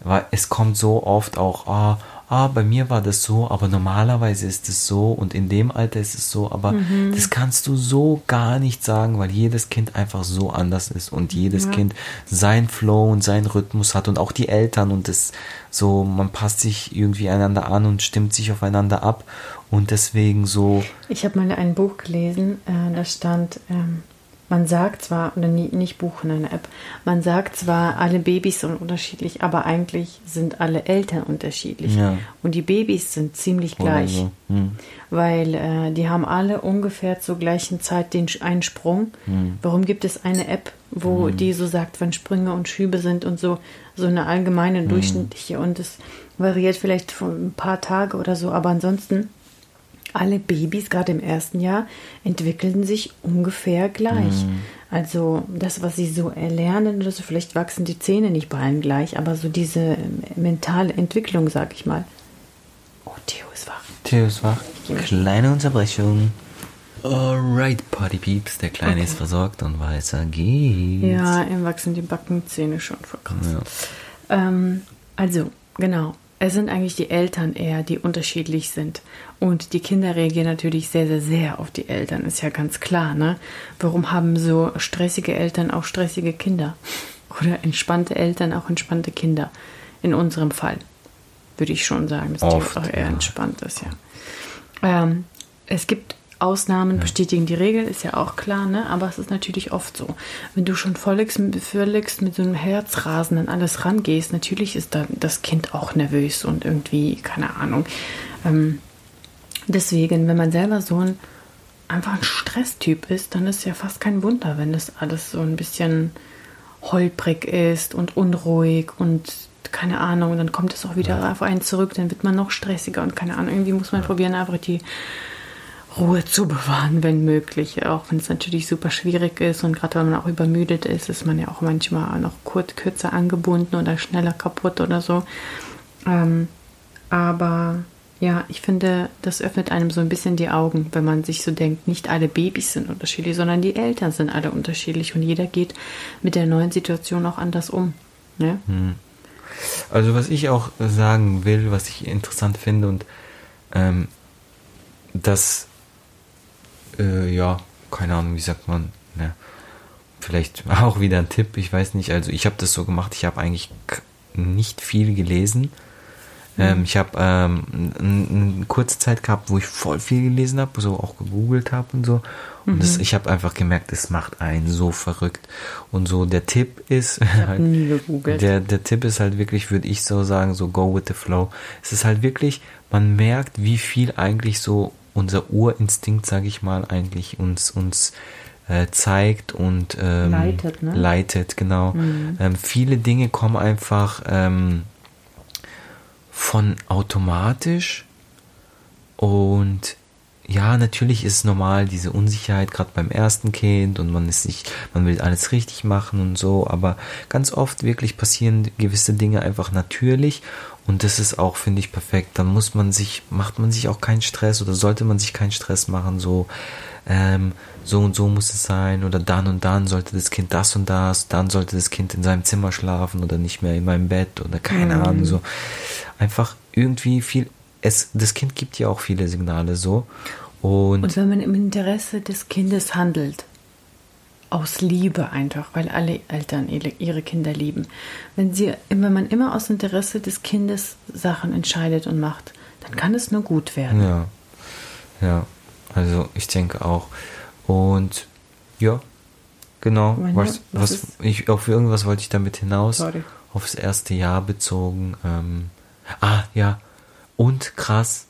weil es kommt so oft auch, ah, ah, bei mir war das so, aber normalerweise ist es so und in dem Alter ist es so, aber mhm. das kannst du so gar nicht sagen, weil jedes Kind einfach so anders ist und jedes ja. Kind sein Flow und seinen Rhythmus hat und auch die Eltern und das so, man passt sich irgendwie einander an und stimmt sich aufeinander ab und deswegen so. Ich habe mal ein Buch gelesen, äh, da stand, ähm, man sagt zwar, oder nie, nicht buchen eine App, man sagt zwar, alle Babys sind unterschiedlich, aber eigentlich sind alle Eltern unterschiedlich. Ja. Und die Babys sind ziemlich gleich. So. Hm. Weil äh, die haben alle ungefähr zur gleichen Zeit den einen Sprung. Hm. Warum gibt es eine App, wo hm. die so sagt, wann Sprünge und Schübe sind und so, so eine allgemeine hm. durchschnittliche und es variiert vielleicht von ein paar Tage oder so, aber ansonsten alle Babys, gerade im ersten Jahr, entwickeln sich ungefähr gleich. Mhm. Also das, was sie so erlernen oder so, vielleicht wachsen die Zähne nicht bei allen gleich, aber so diese ähm, mentale Entwicklung, sag ich mal. Oh, Theo ist wach. Theo ist wach. Kleine Unterbrechung. Alright, Party Peeps, der Kleine okay. ist versorgt und weiter geht's. Ja, ihm wachsen die Backenzähne schon voll krass. Ja. Ähm, also, genau es sind eigentlich die Eltern eher, die unterschiedlich sind. Und die Kinder reagieren natürlich sehr, sehr, sehr auf die Eltern, ist ja ganz klar, ne? Warum haben so stressige Eltern auch stressige Kinder? Oder entspannte Eltern auch entspannte Kinder? In unserem Fall würde ich schon sagen, dass Oft, die auch eher ja. entspannt ist, ja. Ähm, es gibt Ausnahmen ja. bestätigen die Regel, ist ja auch klar, ne? aber es ist natürlich oft so. Wenn du schon völlig, völlig mit so einem Herzrasen an alles rangehst, natürlich ist dann das Kind auch nervös und irgendwie, keine Ahnung. Ähm, deswegen, wenn man selber so ein einfach ein Stresstyp ist, dann ist ja fast kein Wunder, wenn das alles so ein bisschen holprig ist und unruhig und keine Ahnung, dann kommt es auch wieder ja. auf einen zurück, dann wird man noch stressiger und keine Ahnung, irgendwie muss man probieren, einfach die Ruhe zu bewahren, wenn möglich. Auch wenn es natürlich super schwierig ist und gerade wenn man auch übermüdet ist, ist man ja auch manchmal noch kurz, kürzer angebunden oder schneller kaputt oder so. Ähm, aber ja, ich finde, das öffnet einem so ein bisschen die Augen, wenn man sich so denkt, nicht alle Babys sind unterschiedlich, sondern die Eltern sind alle unterschiedlich und jeder geht mit der neuen Situation auch anders um. Ne? Also was ich auch sagen will, was ich interessant finde und ähm, das äh, ja, keine Ahnung, wie sagt man, ne? Vielleicht auch wieder ein Tipp, ich weiß nicht. Also ich habe das so gemacht, ich habe eigentlich nicht viel gelesen. Mhm. Ähm, ich habe ähm, eine kurze Zeit gehabt, wo ich voll viel gelesen habe, so auch gegoogelt habe und so. Und mhm. das, ich habe einfach gemerkt, es macht einen so verrückt. Und so der Tipp ist, halt. Der, der Tipp ist halt wirklich, würde ich so sagen, so go with the flow. Es ist halt wirklich, man merkt, wie viel eigentlich so unser Urinstinkt, sage ich mal, eigentlich uns, uns äh, zeigt und ähm, leitet, ne? leitet, genau. Mhm. Ähm, viele Dinge kommen einfach ähm, von automatisch. Und ja, natürlich ist es normal, diese Unsicherheit, gerade beim ersten Kind und man ist nicht, man will alles richtig machen und so, aber ganz oft wirklich passieren gewisse Dinge einfach natürlich. Und das ist auch, finde ich, perfekt. Dann muss man sich, macht man sich auch keinen Stress oder sollte man sich keinen Stress machen, so, ähm, so und so muss es sein oder dann und dann sollte das Kind das und das, dann sollte das Kind in seinem Zimmer schlafen oder nicht mehr in meinem Bett oder keine mhm. Ahnung, so. Einfach irgendwie viel es, das Kind gibt ja auch viele Signale so. Und, und wenn man im Interesse des Kindes handelt, aus Liebe einfach, weil alle Eltern ihre Kinder lieben. Wenn, sie, wenn man immer aus Interesse des Kindes Sachen entscheidet und macht, dann kann es nur gut werden. Ja, ja, also ich denke auch. Und ja, genau. Meine, was, was, was ich, auf irgendwas wollte ich damit hinaus. Sorry. Aufs erste Jahr bezogen. Ähm, ah, ja. Und krass,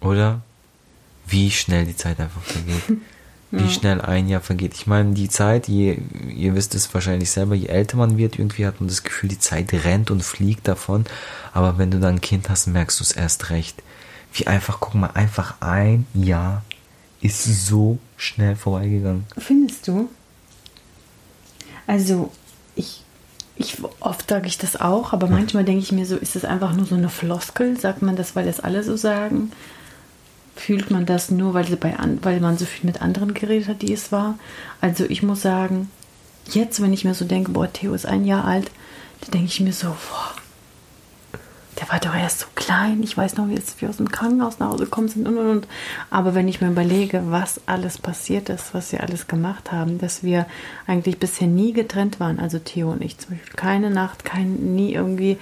oder? Wie schnell die Zeit einfach vergeht. Wie ja. schnell ein Jahr vergeht. Ich meine, die Zeit, je, ihr wisst es wahrscheinlich selber, je älter man wird, irgendwie hat man das Gefühl, die Zeit rennt und fliegt davon. Aber wenn du dann ein Kind hast, merkst du es erst recht. Wie einfach, guck mal, einfach ein Jahr ist so schnell vorbeigegangen. Findest du? Also, ich ich, oft sage ich das auch, aber manchmal denke ich mir so, ist das einfach nur so eine Floskel? Sagt man das, weil es alle so sagen? Fühlt man das nur, weil, bei weil man so viel mit anderen geredet hat, die es war? Also ich muss sagen, jetzt, wenn ich mir so denke, boah, Theo ist ein Jahr alt, dann denke ich mir so, boah, der war doch erst so klein. Ich weiß noch, wie wir aus dem Krankenhaus nach Hause gekommen sind und und und. Aber wenn ich mir überlege, was alles passiert ist, was wir alles gemacht haben, dass wir eigentlich bisher nie getrennt waren, also Theo und ich zum Beispiel, keine Nacht, kein, nie irgendwie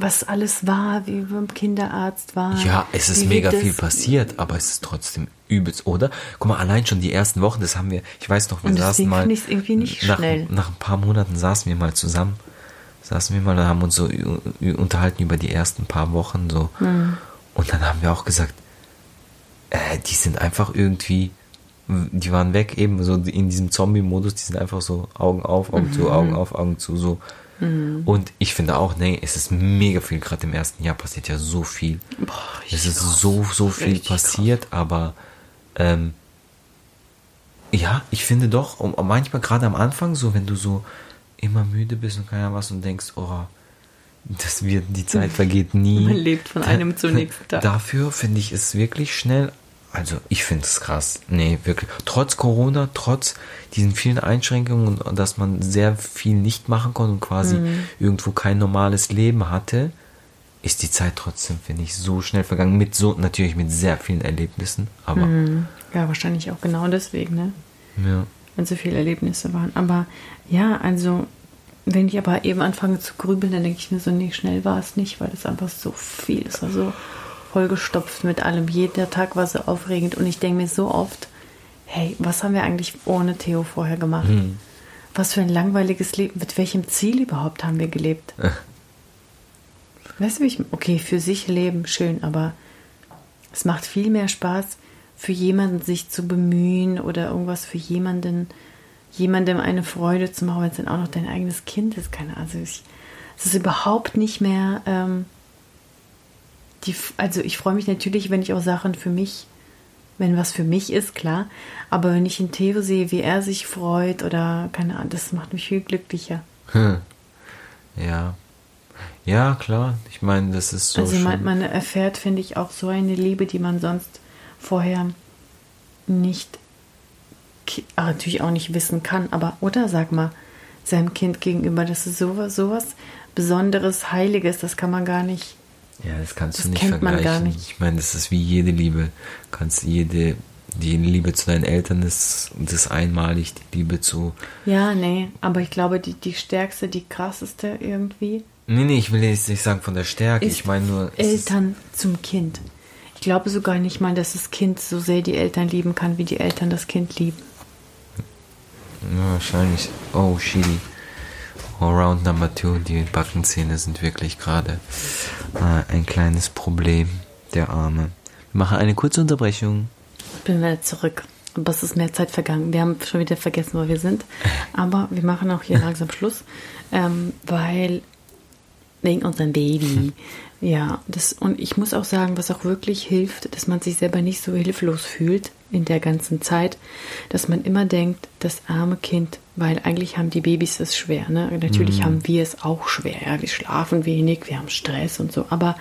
was alles war, wie wir beim Kinderarzt waren. Ja, es ist mega viel passiert, aber es ist trotzdem übelst, oder? Guck mal, allein schon die ersten Wochen, das haben wir, ich weiß noch, wir saßen mal, irgendwie nicht nach, schnell. nach ein paar Monaten saßen wir mal zusammen saßen wir mal und haben uns so unterhalten über die ersten paar Wochen so. Mhm. Und dann haben wir auch gesagt, äh, die sind einfach irgendwie, die waren weg eben so in diesem Zombie-Modus, die sind einfach so Augen auf, Augen mhm. zu, Augen auf, Augen zu, so. Mhm. Und ich finde auch, nee, es ist mega viel, gerade im ersten Jahr passiert ja so viel. Boah, es ist krass. so, so viel passiert, krass. aber ähm, ja, ich finde doch, manchmal gerade am Anfang, so wenn du so immer müde bist und keiner was und denkst, oh, das wird, die Zeit vergeht nie. Man lebt von einem zum nächsten Tag. Dafür finde ich es wirklich schnell. Also ich finde es krass. Nee, wirklich. Trotz Corona, trotz diesen vielen Einschränkungen und dass man sehr viel nicht machen konnte und quasi mhm. irgendwo kein normales Leben hatte, ist die Zeit trotzdem, finde ich, so schnell vergangen. Mit so, natürlich mit sehr vielen Erlebnissen, aber. Mhm. Ja, wahrscheinlich auch genau deswegen, ne? Ja wenn so viele Erlebnisse waren. Aber ja, also wenn ich aber eben anfange zu grübeln, dann denke ich mir so, nee, schnell war es nicht, weil es einfach so viel ist. Also vollgestopft mit allem. Jeder Tag war so aufregend und ich denke mir so oft, hey, was haben wir eigentlich ohne Theo vorher gemacht? Mhm. Was für ein langweiliges Leben, mit welchem Ziel überhaupt haben wir gelebt? Äh. Weißt du, wie ich, okay, für sich leben, schön, aber es macht viel mehr Spaß, für jemanden sich zu bemühen oder irgendwas für jemanden, jemandem eine Freude zu machen, wenn es dann auch noch dein eigenes Kind ist. Keine Ahnung. Also ich, es ist überhaupt nicht mehr. Ähm, die, also ich freue mich natürlich, wenn ich auch Sachen für mich, wenn was für mich ist, klar. Aber wenn ich in Theo sehe, wie er sich freut oder keine Ahnung, das macht mich viel glücklicher. Hm. Ja. Ja, klar. Ich meine, das ist so. Also man, man erfährt, finde ich, auch so eine Liebe, die man sonst vorher nicht, natürlich auch nicht wissen kann, aber oder sag mal, seinem Kind gegenüber, das ist sowas, sowas Besonderes, Heiliges, das kann man gar nicht. Ja, das kannst das du nicht vergleichen. Nicht. Ich meine, das ist wie jede Liebe. Du kannst jede, die Liebe zu deinen Eltern ist, das ist einmalig, die Liebe zu. Ja, nee, aber ich glaube, die, die stärkste, die krasseste irgendwie. Nee, nee, ich will jetzt nicht sagen von der Stärke, ich meine nur. Eltern zum Kind. Ich glaube sogar nicht mal, dass das Kind so sehr die Eltern lieben kann, wie die Eltern das Kind lieben. Ja, wahrscheinlich. Oh, Shidi. Allround Number Two, die Backenzähne sind wirklich gerade äh, ein kleines Problem. Der Arme. Wir machen eine kurze Unterbrechung. Bin wieder zurück. Aber es ist mehr Zeit vergangen. Wir haben schon wieder vergessen, wo wir sind. Aber wir machen auch hier langsam Schluss, ähm, weil Wegen unserem Baby. Ja, das, und ich muss auch sagen, was auch wirklich hilft, dass man sich selber nicht so hilflos fühlt in der ganzen Zeit, dass man immer denkt, das arme Kind, weil eigentlich haben die Babys es schwer. Ne? Natürlich mhm. haben wir es auch schwer. Ja? Wir schlafen wenig, wir haben Stress und so. Aber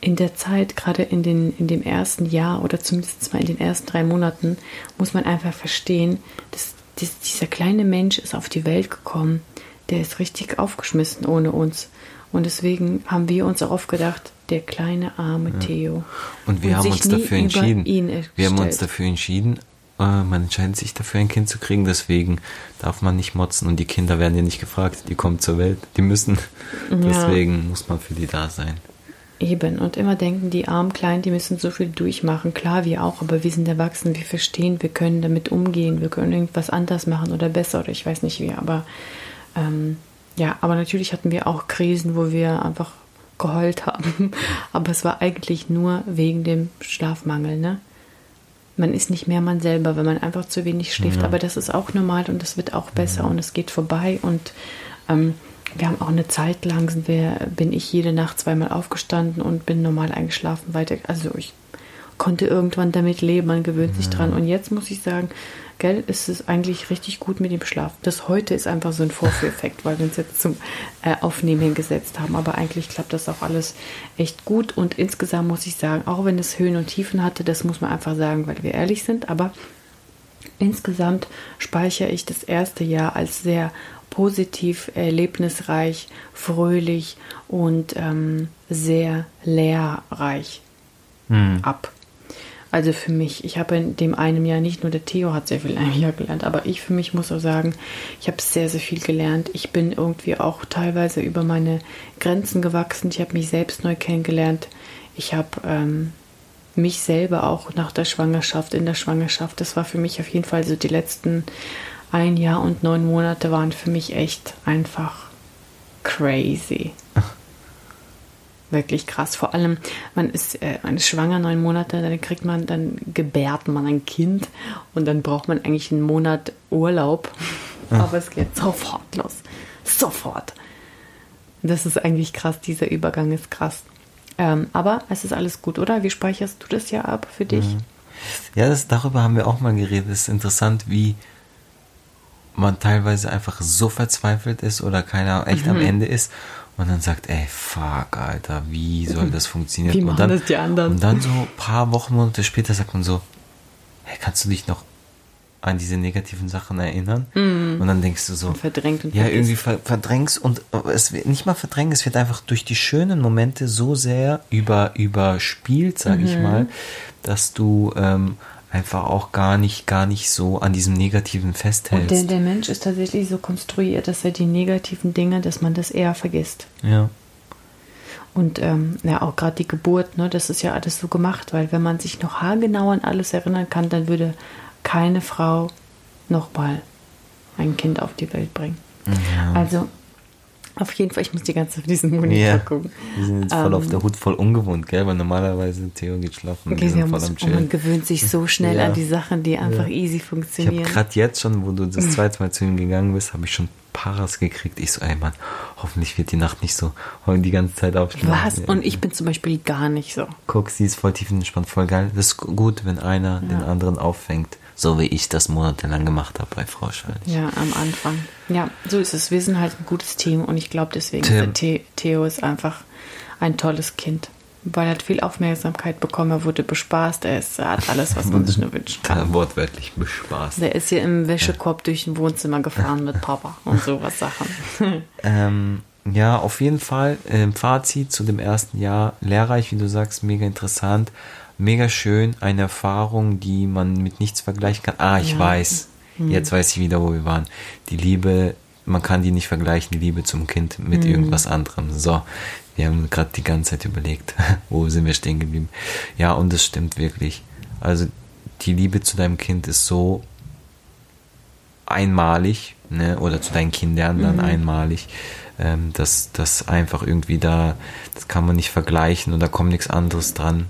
in der Zeit, gerade in, den, in dem ersten Jahr oder zumindest mal in den ersten drei Monaten, muss man einfach verstehen, dass, dass dieser kleine Mensch ist auf die Welt gekommen, der ist richtig aufgeschmissen ohne uns. Und deswegen haben wir uns auch oft gedacht, der kleine arme. Theo. Und wir und haben uns dafür entschieden. Wir haben uns dafür entschieden, äh, man entscheidet sich dafür, ein Kind zu kriegen, deswegen darf man nicht motzen und die Kinder werden ja nicht gefragt, die kommen zur Welt, die müssen. Ja. Deswegen muss man für die da sein. Eben, und immer denken, die armen Kleinen, die müssen so viel durchmachen. Klar, wir auch, aber wir sind erwachsen, wir verstehen, wir können damit umgehen, wir können irgendwas anders machen oder besser oder ich weiß nicht wie, aber ähm, ja, aber natürlich hatten wir auch Krisen, wo wir einfach geheult haben. Aber es war eigentlich nur wegen dem Schlafmangel, ne? Man ist nicht mehr man selber, wenn man einfach zu wenig schläft. Ja. Aber das ist auch normal und es wird auch besser ja. und es geht vorbei. Und ähm, wir haben auch eine Zeit lang, sind wir, bin ich jede Nacht zweimal aufgestanden und bin normal eingeschlafen weiter. Also ich konnte irgendwann damit leben, man gewöhnt sich dran. Und jetzt muss ich sagen, gell, ist es eigentlich richtig gut mit dem Schlaf. Das heute ist einfach so ein Vorführeffekt, weil wir uns jetzt zum äh, Aufnehmen hingesetzt haben. Aber eigentlich klappt das auch alles echt gut. Und insgesamt muss ich sagen, auch wenn es Höhen und Tiefen hatte, das muss man einfach sagen, weil wir ehrlich sind, aber insgesamt speichere ich das erste Jahr als sehr positiv, erlebnisreich, fröhlich und ähm, sehr lehrreich hm. ab. Also für mich, ich habe in dem einen Jahr nicht nur der Theo hat sehr viel in einem Jahr gelernt, aber ich für mich muss auch sagen, ich habe sehr, sehr viel gelernt. Ich bin irgendwie auch teilweise über meine Grenzen gewachsen. Ich habe mich selbst neu kennengelernt. Ich habe ähm, mich selber auch nach der Schwangerschaft, in der Schwangerschaft, das war für mich auf jeden Fall so die letzten ein Jahr und neun Monate waren für mich echt einfach crazy wirklich krass. Vor allem, man ist, äh, man ist schwanger neun Monate, dann kriegt man, dann gebärt man ein Kind und dann braucht man eigentlich einen Monat Urlaub. Ja. Aber es geht sofort los. Sofort. Das ist eigentlich krass, dieser Übergang ist krass. Ähm, aber es ist alles gut, oder? Wie speicherst du das ja ab für dich? Ja, das, darüber haben wir auch mal geredet. Es ist interessant, wie man teilweise einfach so verzweifelt ist oder keiner echt mhm. am Ende ist und dann sagt, ey, fuck, Alter, wie soll das funktionieren? Wie machen und dann, das die anderen? Und dann so ein paar Wochen, Monate später sagt man so, hey, kannst du dich noch an diese negativen Sachen erinnern? Mm. Und dann denkst du so, verdrängt und ja, irgendwie verdrängst und es wird nicht mal verdrängt, es wird einfach durch die schönen Momente so sehr über, überspielt, sag mhm. ich mal, dass du ähm, einfach auch gar nicht, gar nicht so an diesem Negativen festhältst. Und der, der Mensch ist tatsächlich so konstruiert, dass er die negativen Dinge, dass man das eher vergisst. Ja. Und ähm, ja, auch gerade die Geburt, ne, das ist ja alles so gemacht, weil wenn man sich noch haargenau an alles erinnern kann, dann würde keine Frau nochmal ein Kind auf die Welt bringen. Ja. Also auf jeden Fall, ich muss die ganze Zeit auf diesen Monitor yeah. gucken. Wir sind jetzt voll ähm, auf der Hut, voll ungewohnt, gell? Weil normalerweise Theo geht schlafen. Okay, ja, muss, und man gewöhnt sich so schnell ja. an die Sachen, die einfach ja. easy funktionieren. Ich habe gerade jetzt schon, wo du das zweite Mal zu ihm gegangen bist, habe ich schon Paras gekriegt. Ich so, ey Mann, hoffentlich wird die Nacht nicht so die ganze Zeit aufschlafen. Was? Und ich bin zum Beispiel gar nicht so. Guck, sie ist voll tiefenentspannt, voll geil. Das ist gut, wenn einer den anderen auffängt so wie ich das monatelang gemacht habe bei Frau Schall. Ja, am Anfang. Ja, so ist es. Wir sind halt ein gutes Team und ich glaube deswegen, Tim. The Theo ist einfach ein tolles Kind. Weil er hat viel Aufmerksamkeit bekommen, er wurde bespaßt, er, ist, er hat alles, was man sich nur wünschen kann. Wortwörtlich bespaßt. Der ist hier im Wäschekorb durch ein Wohnzimmer gefahren mit Papa und sowas Sachen. ähm, ja, auf jeden Fall. Ähm, Fazit zu dem ersten Jahr. Lehrreich, wie du sagst, mega interessant mega schön, eine Erfahrung, die man mit nichts vergleichen kann. Ah, ich ja. weiß. Mhm. Jetzt weiß ich wieder, wo wir waren. Die Liebe, man kann die nicht vergleichen, die Liebe zum Kind mit mhm. irgendwas anderem. So, wir haben gerade die ganze Zeit überlegt, wo sind wir stehen geblieben. Ja, und es stimmt wirklich. Also die Liebe zu deinem Kind ist so einmalig, ne, oder zu deinen Kindern dann mhm. einmalig, ähm, dass das einfach irgendwie da, das kann man nicht vergleichen und da kommt nichts anderes dran.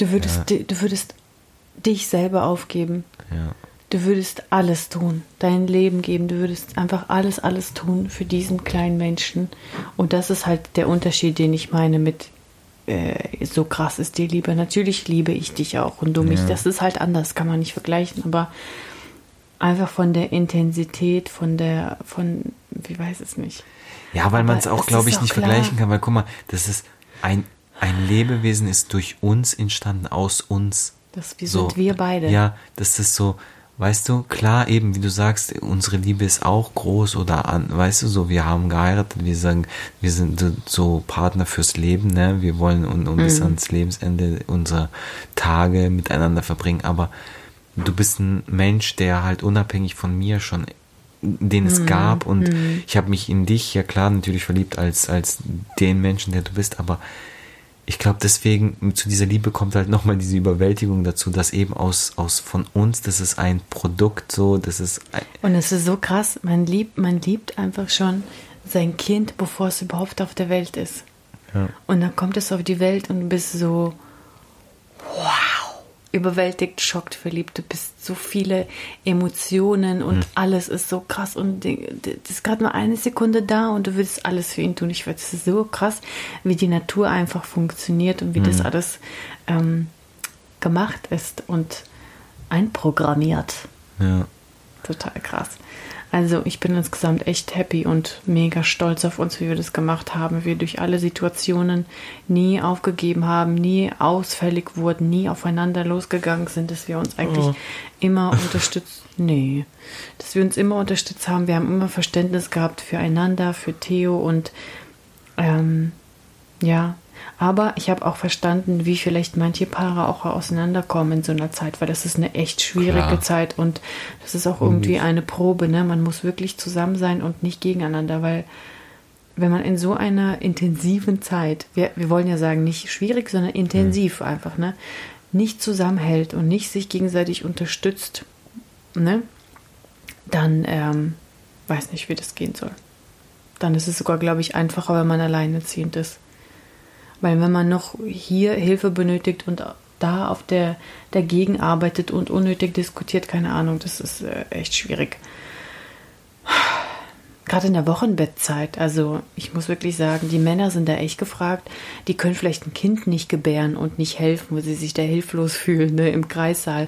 Du würdest, ja. du würdest dich selber aufgeben. Ja. du würdest alles tun, dein Leben geben, du würdest einfach alles, alles tun für diesen kleinen Menschen. Und das ist halt der Unterschied, den ich meine mit äh, so krass ist die Liebe. Natürlich liebe ich dich auch und du mich. Ja. Das ist halt anders, kann man nicht vergleichen, aber einfach von der Intensität, von der, von, wie weiß es nicht. Ja, weil man es auch, glaube ich, nicht klar. vergleichen kann, weil guck mal, das ist ein, ein Lebewesen ist durch uns entstanden, aus uns. Das wir so, sind wir beide. Ja, das ist so, weißt du, klar eben, wie du sagst, unsere Liebe ist auch groß oder an, weißt du, so, wir haben geheiratet, wir sagen, wir sind so Partner fürs Leben, ne, wir wollen und, und mhm. bis ans Lebensende unsere Tage miteinander verbringen, aber du bist ein Mensch, der halt unabhängig von mir schon den es mhm. gab und mhm. ich habe mich in dich ja klar natürlich verliebt als als den Menschen, der du bist, aber ich glaube, deswegen zu dieser Liebe kommt halt nochmal diese Überwältigung dazu, dass eben aus, aus von uns, das ist ein Produkt so, das ist. Und es ist so krass, man liebt, man liebt einfach schon sein Kind, bevor es überhaupt auf der Welt ist. Ja. Und dann kommt es auf die Welt und du bist so, überwältigt, schockt, verliebt. Du bist so viele Emotionen und mhm. alles ist so krass und das ist gerade nur eine Sekunde da und du willst alles für ihn tun. Ich weiß, es so krass, wie die Natur einfach funktioniert und wie mhm. das alles ähm, gemacht ist und einprogrammiert. Ja. Total krass. Also ich bin insgesamt echt happy und mega stolz auf uns, wie wir das gemacht haben. Wir durch alle Situationen nie aufgegeben haben, nie ausfällig wurden, nie aufeinander losgegangen sind, dass wir uns eigentlich oh. immer unterstützt. Nee, dass wir uns immer unterstützt haben. Wir haben immer Verständnis gehabt füreinander, für Theo und ähm, ja, aber ich habe auch verstanden, wie vielleicht manche Paare auch auseinanderkommen in so einer Zeit, weil das ist eine echt schwierige Klar. Zeit und das ist auch irgendwie eine Probe. Ne? Man muss wirklich zusammen sein und nicht gegeneinander, weil wenn man in so einer intensiven Zeit, wir, wir wollen ja sagen, nicht schwierig, sondern intensiv mhm. einfach, ne? nicht zusammenhält und nicht sich gegenseitig unterstützt, ne? dann ähm, weiß nicht, wie das gehen soll. Dann ist es sogar, glaube ich, einfacher, wenn man alleinerziehend ist. Weil wenn man noch hier Hilfe benötigt und da auf der dagegen arbeitet und unnötig diskutiert, keine Ahnung, das ist äh, echt schwierig. Gerade in der Wochenbettzeit, also ich muss wirklich sagen, die Männer sind da echt gefragt. Die können vielleicht ein Kind nicht gebären und nicht helfen, wo sie sich da hilflos fühlen ne, im Kreissaal.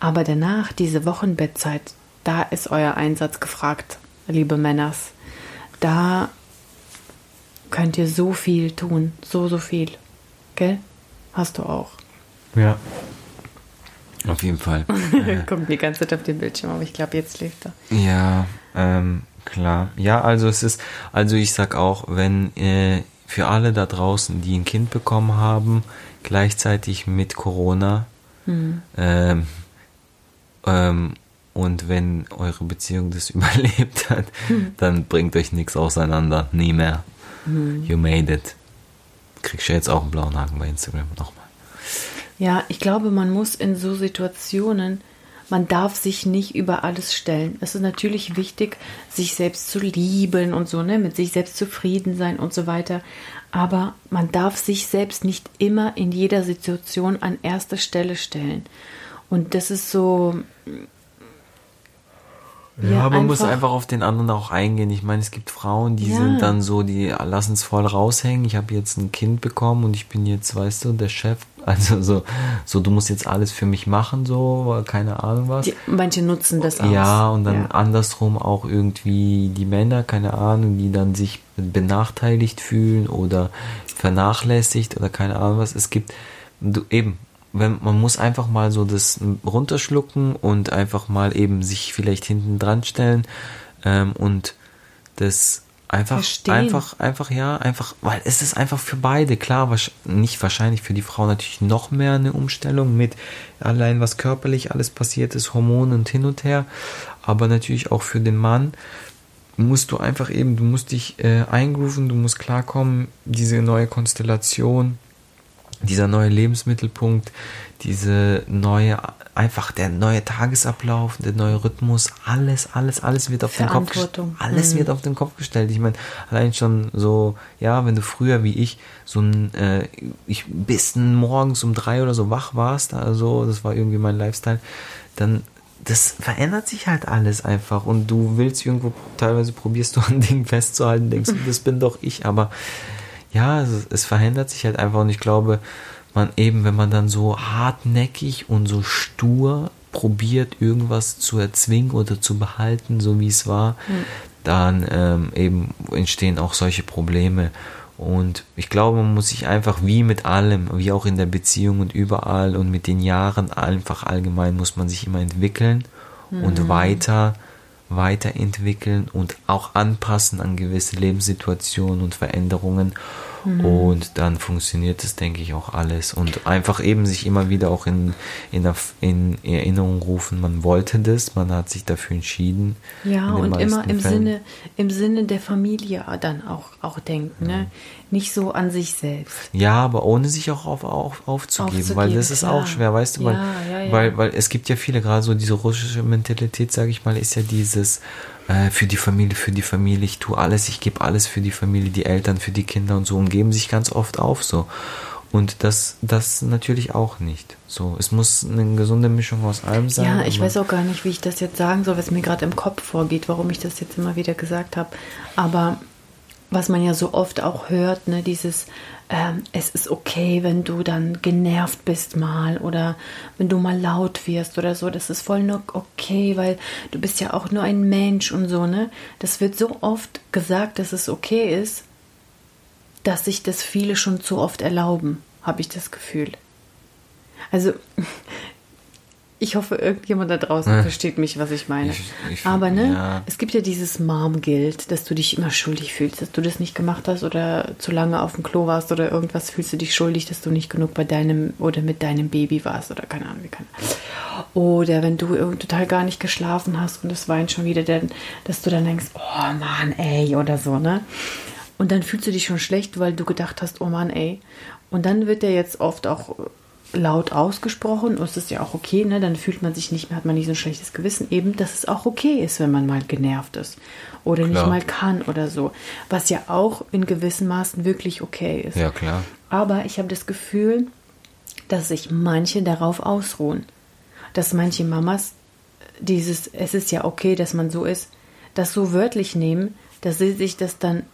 Aber danach, diese Wochenbettzeit, da ist euer Einsatz gefragt, liebe Männers. Da könnt ihr so viel tun. So, so viel. Gell? Hast du auch. Ja. Auf jeden Fall. Kommt die ganze Zeit auf den Bildschirm, aber ich glaube, jetzt lebt er. Ja, ähm, klar. Ja, also es ist, also ich sag auch, wenn äh, für alle da draußen, die ein Kind bekommen haben, gleichzeitig mit Corona, hm. ähm, ähm, und wenn eure Beziehung das überlebt hat, hm. dann bringt euch nichts auseinander, nie mehr. Mhm. You made it. Kriegst du jetzt auch einen blauen Haken bei Instagram nochmal. Ja, ich glaube, man muss in so Situationen, man darf sich nicht über alles stellen. Es ist natürlich wichtig, sich selbst zu lieben und so, ne, mit sich selbst zufrieden sein und so weiter. Aber man darf sich selbst nicht immer in jeder Situation an erster Stelle stellen. Und das ist so, ja, ja man muss einfach auf den anderen auch eingehen. Ich meine, es gibt Frauen, die ja. sind dann so, die lassen es voll raushängen. Ich habe jetzt ein Kind bekommen und ich bin jetzt, weißt du, der Chef. Also so, so du musst jetzt alles für mich machen, so, keine Ahnung was. Die, manche nutzen das auch. Ja, und dann ja. andersrum auch irgendwie die Männer, keine Ahnung, die dann sich benachteiligt fühlen oder vernachlässigt oder keine Ahnung was. Es gibt du, eben wenn, man muss einfach mal so das runterschlucken und einfach mal eben sich vielleicht hinten dran stellen ähm, und das einfach, Verstehen. einfach, einfach, ja, einfach, weil es ist einfach für beide, klar, nicht wahrscheinlich für die Frau natürlich noch mehr eine Umstellung mit allein was körperlich alles passiert ist, Hormone und hin und her, aber natürlich auch für den Mann musst du einfach eben, du musst dich äh, eingrooven, du musst klarkommen, diese neue Konstellation, dieser neue Lebensmittelpunkt, diese neue, einfach der neue Tagesablauf, der neue Rhythmus, alles, alles, alles wird auf den Kopf alles mhm. wird auf den Kopf gestellt. Ich meine, allein schon so, ja, wenn du früher wie ich so ein, äh, ich bis morgens um drei oder so wach warst, also das war irgendwie mein Lifestyle, dann das verändert sich halt alles einfach und du willst irgendwo, teilweise probierst du an Dingen festzuhalten, denkst du, das bin doch ich, aber ja, es, es verändert sich halt einfach und ich glaube, man eben, wenn man dann so hartnäckig und so stur probiert, irgendwas zu erzwingen oder zu behalten, so wie es war, mhm. dann ähm, eben entstehen auch solche Probleme. Und ich glaube, man muss sich einfach wie mit allem, wie auch in der Beziehung und überall und mit den Jahren einfach allgemein muss man sich immer entwickeln mhm. und weiter weiterentwickeln und auch anpassen an gewisse Lebenssituationen und Veränderungen. Mhm. Und dann funktioniert es, denke ich, auch alles. Und einfach eben sich immer wieder auch in, in, in Erinnerung rufen, man wollte das, man hat sich dafür entschieden. Ja, und immer im Sinne, im Sinne der Familie dann auch, auch denken, ne? Nicht so an sich selbst. Ja, aber ohne sich auch auf, auf, aufzugeben, aufzugeben, weil das ist klar. auch schwer, weißt du, weil, ja, ja, ja. weil, weil es gibt ja viele, gerade so diese russische Mentalität, sage ich mal, ist ja dieses, äh, für die Familie, für die Familie, ich tue alles, ich gebe alles für die Familie, die Eltern, für die Kinder und so und geben sich ganz oft auf so. Und das, das natürlich auch nicht. So, es muss eine gesunde Mischung aus allem sein. Ja, ich weiß auch gar nicht, wie ich das jetzt sagen soll, was mir gerade im Kopf vorgeht, warum ich das jetzt immer wieder gesagt habe. Aber was man ja so oft auch hört, ne, dieses, ähm, es ist okay, wenn du dann genervt bist mal oder wenn du mal laut wirst oder so, das ist voll nur okay, weil du bist ja auch nur ein Mensch und so, ne? Das wird so oft gesagt, dass es okay ist, dass sich das viele schon zu oft erlauben, habe ich das Gefühl. Also ich hoffe, irgendjemand da draußen hm. versteht mich, was ich meine. Ich, ich, Aber ne, ja. es gibt ja dieses Mom-Guild, dass du dich immer schuldig fühlst, dass du das nicht gemacht hast oder zu lange auf dem Klo warst oder irgendwas, fühlst du dich schuldig, dass du nicht genug bei deinem oder mit deinem Baby warst oder keine Ahnung, wie kann. Oder wenn du total gar nicht geschlafen hast und es weint schon wieder, dann, dass du dann denkst, oh Mann, ey, oder so, ne? Und dann fühlst du dich schon schlecht, weil du gedacht hast, oh Mann, ey. Und dann wird der jetzt oft auch laut ausgesprochen und es ist ja auch okay, ne? dann fühlt man sich nicht mehr, hat man nicht so ein schlechtes Gewissen, eben, dass es auch okay ist, wenn man mal genervt ist oder klar. nicht mal kann oder so, was ja auch in gewissen Maßen wirklich okay ist. Ja, klar. Aber ich habe das Gefühl, dass sich manche darauf ausruhen, dass manche Mamas dieses, es ist ja okay, dass man so ist, das so wörtlich nehmen, dass sie sich das dann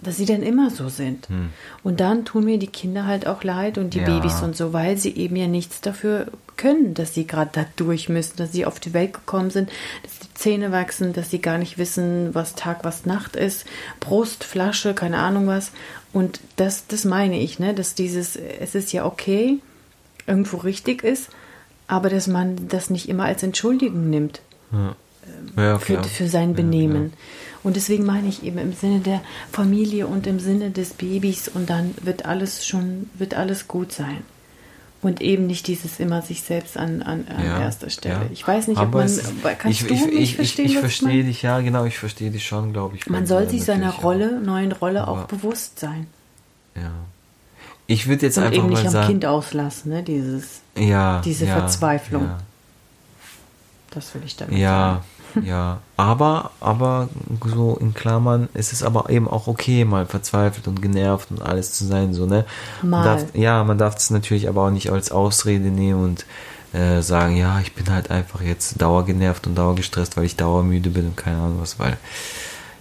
dass sie dann immer so sind. Hm. Und dann tun mir die Kinder halt auch leid und die ja. Babys und so, weil sie eben ja nichts dafür können, dass sie gerade da durch müssen, dass sie auf die Welt gekommen sind, dass die Zähne wachsen, dass sie gar nicht wissen, was Tag, was Nacht ist, Brust, Flasche, keine Ahnung was. Und das, das meine ich, ne, dass dieses, es ist ja okay, irgendwo richtig ist, aber dass man das nicht immer als Entschuldigung nimmt. Ja. Ja, für, für, sein Benehmen. Und deswegen meine ich eben im Sinne der Familie und im Sinne des Babys und dann wird alles schon, wird alles gut sein. Und eben nicht dieses immer sich selbst an, an, an ja, erster Stelle. Ja. Ich weiß nicht, ob man. Es, kannst ich, du ich, mich ich, verstehen? Ich, ich verstehe dich, ja, genau, ich verstehe dich schon, glaube ich. Man soll sich seiner Rolle, neuen Rolle auch bewusst sein. Ja. Ich würde jetzt und einfach eben nicht mal am sagen, Kind auslassen, ne? Dieses, ja, diese ja, Verzweiflung. Ja. Das will ich damit ja, sagen ja, aber, aber so in Klammern, es ist aber eben auch okay, mal verzweifelt und genervt und alles zu sein, so, ne? Mal. Man darf, ja, man darf es natürlich aber auch nicht als Ausrede nehmen und äh, sagen, ja, ich bin halt einfach jetzt dauergenervt und dauergestresst, weil ich dauermüde bin und keine Ahnung was, weil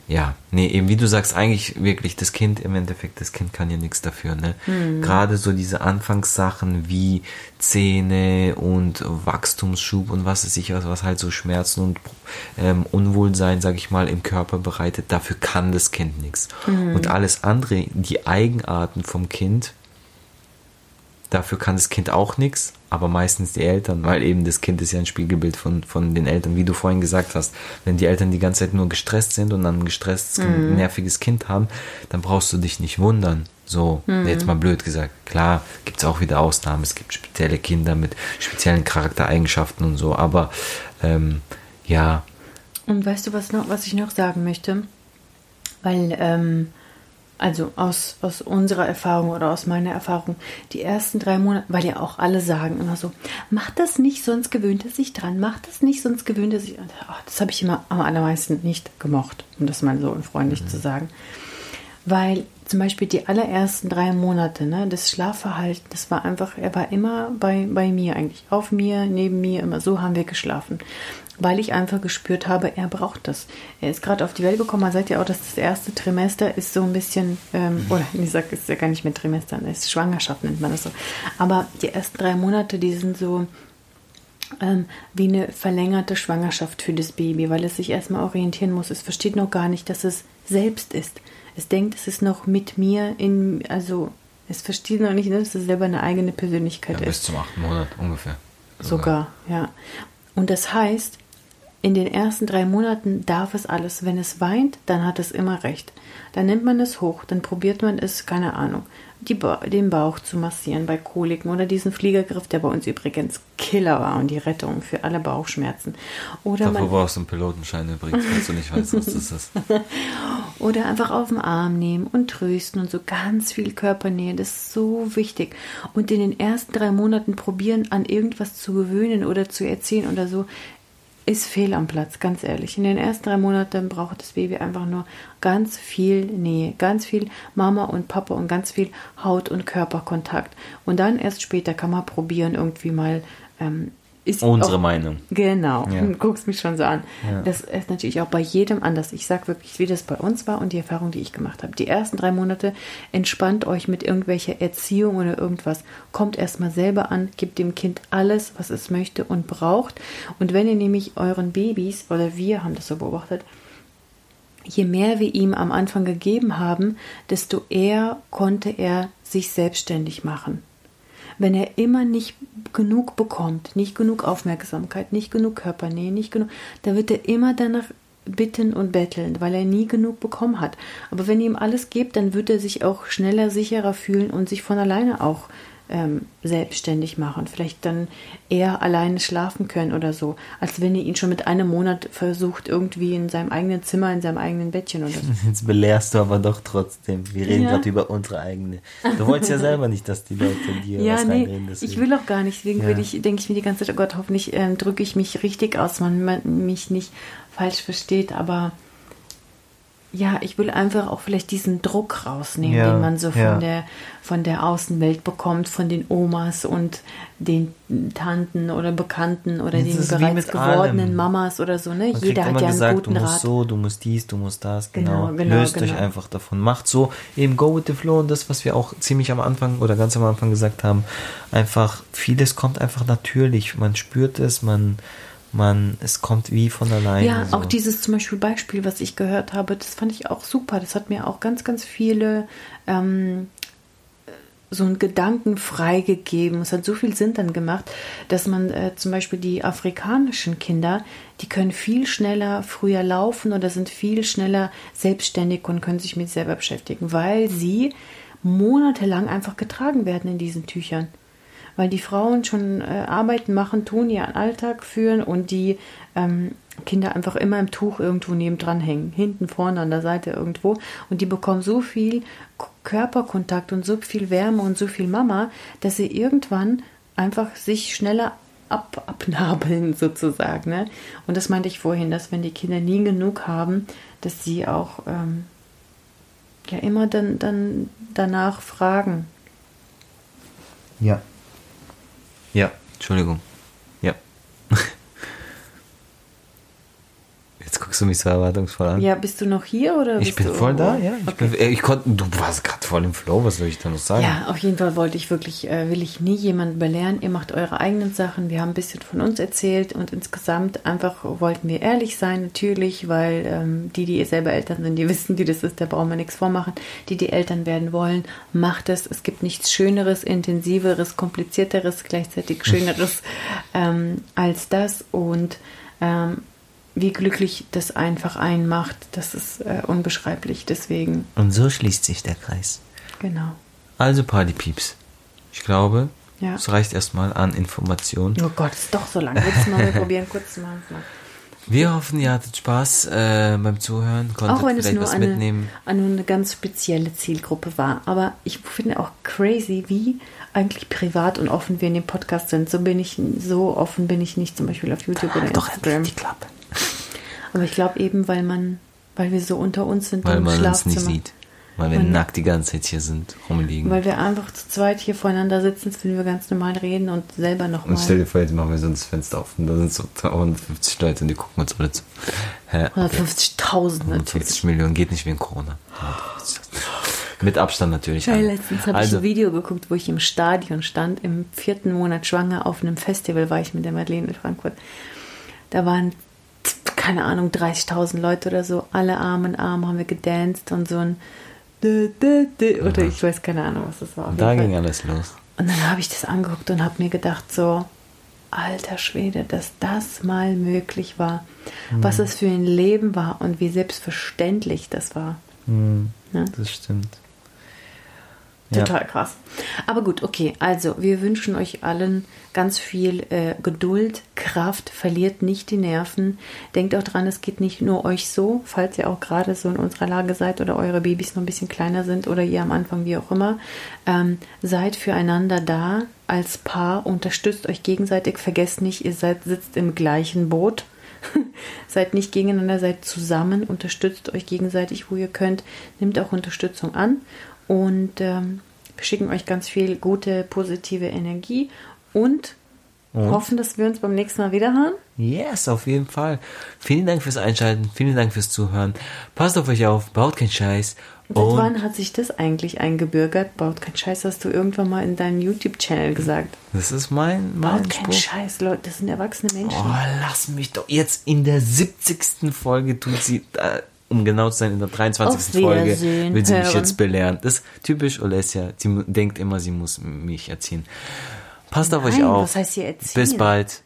ja, nee, eben wie du sagst, eigentlich wirklich das Kind im Endeffekt, das Kind kann ja nichts dafür, ne? Mhm. Gerade so diese Anfangssachen wie Zähne und Wachstumsschub und was ist ich was, was halt so Schmerzen und ähm, Unwohlsein, sag ich mal, im Körper bereitet, dafür kann das Kind nichts. Mhm. Und alles andere, die Eigenarten vom Kind, Dafür kann das Kind auch nichts, aber meistens die Eltern, weil eben das Kind ist ja ein Spiegelbild von, von den Eltern, wie du vorhin gesagt hast. Wenn die Eltern die ganze Zeit nur gestresst sind und dann ein gestresstes, mhm. nerviges Kind haben, dann brauchst du dich nicht wundern. So, mhm. jetzt mal blöd gesagt. Klar, gibt es auch wieder Ausnahmen. Es gibt spezielle Kinder mit speziellen Charaktereigenschaften und so, aber ähm, ja. Und weißt du, was, noch, was ich noch sagen möchte? Weil ähm, also aus, aus unserer Erfahrung oder aus meiner Erfahrung, die ersten drei Monate, weil ja auch alle sagen immer so, mach das nicht, sonst gewöhnt es sich dran, mach das nicht, sonst gewöhnt es sich. Ach, das habe ich immer am allermeisten nicht gemocht, um das mal so freundlich mhm. zu sagen. Weil zum Beispiel die allerersten drei Monate, ne, das Schlafverhalten, das war einfach, er war immer bei, bei mir eigentlich, auf mir, neben mir, immer so haben wir geschlafen. Weil ich einfach gespürt habe, er braucht das. Er ist gerade auf die Welt gekommen, man sagt ja auch, dass das erste Trimester ist so ein bisschen, ähm, oder ich sage, es ist ja gar nicht mehr Trimester, es ist Schwangerschaft nennt man das so. Aber die ersten drei Monate, die sind so, ähm, wie eine verlängerte Schwangerschaft für das Baby, weil es sich erstmal orientieren muss. Es versteht noch gar nicht, dass es selbst ist. Es denkt, es ist noch mit mir in, also es versteht noch nicht, dass es selber eine eigene Persönlichkeit Ja, ist. bis zum achten Monat ungefähr. Sogar, ja. Und das heißt, in den ersten drei Monaten darf es alles. Wenn es weint, dann hat es immer recht. Dann nimmt man es hoch, dann probiert man es, keine Ahnung, ba den Bauch zu massieren bei Koliken oder diesen Fliegergriff, der bei uns übrigens Killer war und die Rettung für alle Bauchschmerzen. Oder Davor brauchst du einen Pilotenschein übrigens, falls du nicht weißt, was das ist. Oder einfach auf den Arm nehmen und trösten und so ganz viel Körpernähe. Das ist so wichtig. Und in den ersten drei Monaten probieren, an irgendwas zu gewöhnen oder zu erzählen oder so, ist fehl am Platz, ganz ehrlich. In den ersten drei Monaten braucht das Baby einfach nur ganz viel Nähe, ganz viel Mama und Papa und ganz viel Haut- und Körperkontakt. Und dann erst später kann man probieren, irgendwie mal. Ähm, ist Unsere auch- Meinung. Genau, Ja. du guckst mich schon so an. Ja. Das ist natürlich auch bei jedem anders. Ich sage wirklich, wie das bei uns war und die Erfahrung, die ich gemacht habe. Die ersten drei Monate entspannt euch mit irgendwelcher Erziehung oder irgendwas. Kommt erstmal selber an, gebt dem Kind alles, was es möchte und braucht. Und wenn ihr nämlich euren Babys, oder wir haben das so beobachtet, je mehr wir ihm am Anfang gegeben haben, desto eher konnte er sich selbstständig machen. Wenn er immer nicht genug bekommt, nicht genug Aufmerksamkeit, nicht genug Körpernähe, nicht genug, dann wird er immer danach bitten und betteln, weil er nie genug bekommen hat. Aber wenn ihr ihm alles gebt, dann wird er sich auch schneller, sicherer fühlen und sich von alleine auch ähm, selbstständig machen. Vielleicht dann eher alleine schlafen können oder so, als wenn ihr ihn schon mit einem Monat versucht, irgendwie in seinem eigenen Zimmer, in seinem eigenen Bettchen oder so. Jetzt belehrst du aber doch trotzdem. Wir reden Ja. gerade über unsere eigene. Du wolltest ja selber nicht, dass die Leute dir Ja, was nee, reinreden. deswegen. ich will auch gar nicht. Deswegen Ja. ich, denke ich mir die ganze Zeit, oh Gott, hoffentlich ähm, drücke ich mich richtig aus, man, man mich nicht falsch versteht, aber ja, ich will einfach auch vielleicht diesen Druck rausnehmen, Ja, den man so von ja. der von der Außenwelt bekommt, von den Omas und den Tanten oder Bekannten oder Das den bereits gewordenen allem. Mamas oder so, ne? Man Jeder hat immer ja einen gesagt, guten du musst Rat. so, du musst dies, du musst das, genau. Genau, genau, Löst euch genau. einfach davon. Macht so, eben go with the flow und das, was wir auch ziemlich am Anfang oder ganz am Anfang gesagt haben, einfach, vieles kommt einfach natürlich. Man spürt es, man, man, es kommt wie von alleine. Ja, so. auch dieses zum Beispiel Beispiel, was ich gehört habe, das fand ich auch super. Das hat mir auch ganz, ganz viele ähm, so einen Gedanken freigegeben. Es hat so viel Sinn dann gemacht, dass man äh, zum Beispiel die afrikanischen Kinder, die können viel schneller früher laufen oder sind viel schneller selbstständig und können sich mit selber beschäftigen, weil sie monatelang einfach getragen werden in diesen Tüchern weil die Frauen schon äh, Arbeiten machen, tun, ihren Alltag führen und die ähm, Kinder einfach immer im Tuch irgendwo nebendran hängen, hinten, vorne, an der Seite irgendwo. Und die bekommen so viel Körperkontakt und so viel Wärme und so viel Mama, dass sie irgendwann einfach sich schneller ab, abnabeln sozusagen. Ne? Und das meinte ich vorhin, dass wenn die Kinder nie genug haben, dass sie auch ähm, ja immer dann, dann danach fragen. Ja. Ja, Entschuldigung. Ja. Jetzt guckst du mich so erwartungsvoll an. Ja, bist du noch hier oder ich bist bin du voll da, irgendwo? ja. Ich, Okay. bin, äh, ich konnte, du warst gerade voll im Flow, was soll ich da noch sagen? Ja, auf jeden Fall wollte ich wirklich, äh, will ich nie jemanden belehren. Ihr macht eure eigenen Sachen. Wir haben ein bisschen von uns erzählt und insgesamt einfach wollten wir ehrlich sein, natürlich, weil ähm, die, die ihr selber Eltern sind, die wissen, wie das ist, da brauchen wir nichts vormachen. Die, die Eltern werden wollen, macht es. Es gibt nichts Schöneres, Intensiveres, Komplizierteres, gleichzeitig Schöneres ähm, als das und ähm, wie glücklich das einfach einen macht, das ist äh, unbeschreiblich. Deswegen, Und so schließt sich der Kreis. genau. Also Partypieps. Ich glaube, Ja. es reicht erstmal an Informationen. Oh Gott, ist doch so lang. Du mal probieren, kurz mal. Wir hoffen, ihr hattet Spaß äh, beim Zuhören, konntet Auch wenn es vielleicht nur was eine, mitnehmen. eine, eine ganz spezielle Zielgruppe war. Aber ich finde auch crazy, wie eigentlich privat und offen wir in dem Podcast sind. So bin ich, so offen bin ich nicht zum Beispiel auf YouTube oder Doch Instagram. endlich die Klappe. Aber ich glaube eben, weil man, weil wir so unter uns sind Weil im man uns nicht Schlafzimmer. sieht. weil wir Und- nackt die ganze Zeit hier sind, rumliegen. Weil wir einfach zu zweit hier voreinander sitzen, wenn wir ganz normal reden und selber und nochmal. stell dir vor, jetzt machen wir so das Fenster auf und da sind so 150 Leute und die gucken uns alle zu. Hä? Okay. 150.000 natürlich. 150 Millionen geht nicht wegen Corona. 150. Mit Abstand natürlich. Alle. letztens habe ich also, ein Video geguckt, wo ich im Stadion stand, im vierten Monat schwanger, auf einem Festival war ich mit der Madeleine in Frankfurt. Da waren, keine Ahnung, 30.000 Leute oder so, alle Arm in Arm haben wir gedanced und so ein oder ich weiß keine Ahnung, was das war. Da ging Fall. alles los. Und dann habe ich das angeguckt und habe mir gedacht, so, alter Schwede, dass das mal möglich war. Was es für ein Leben war und wie selbstverständlich das war. Hm, Ja. Das stimmt. Ja. Total krass. Aber gut, okay. Also, wir wünschen euch allen ganz viel äh, Geduld, Kraft, verliert nicht die Nerven. Denkt auch dran, es geht nicht nur euch so, falls ihr auch gerade so in unserer Lage seid oder eure Babys noch ein bisschen kleiner sind oder ihr am Anfang, wie auch immer. Ähm, seid füreinander da als Paar, unterstützt euch gegenseitig. Vergesst nicht, ihr seid, sitzt im gleichen Boot. seid nicht gegeneinander, seid zusammen, unterstützt euch gegenseitig, wo ihr könnt. Nehmt auch Unterstützung an und ähm, wir schicken euch ganz viel gute, positive Energie und, Und? hoffen, dass wir uns beim nächsten Mal wieder hören. Yes, auf jeden Fall. Vielen Dank fürs Einschalten, vielen Dank fürs Zuhören. Passt auf euch auf, baut keinen Scheiß. Seit Und wann hat sich das eigentlich eingebürgert? Baut kein Scheiß, hast du irgendwann mal in deinem YouTube-Channel gesagt. das ist mein, mein Baut kein Spruch. Scheiß, Leute, das sind erwachsene Menschen. Oh, lass mich doch. Jetzt in der 70. Folge tut sie, äh, um genau zu sein, in der 23. Auf Folge will sie mich hören. jetzt belehren. Das ist typisch Olesia. Sie denkt immer, sie muss mich erziehen. Passt auf euch Nein, auf. was heißt hier erziehen? Bis bald.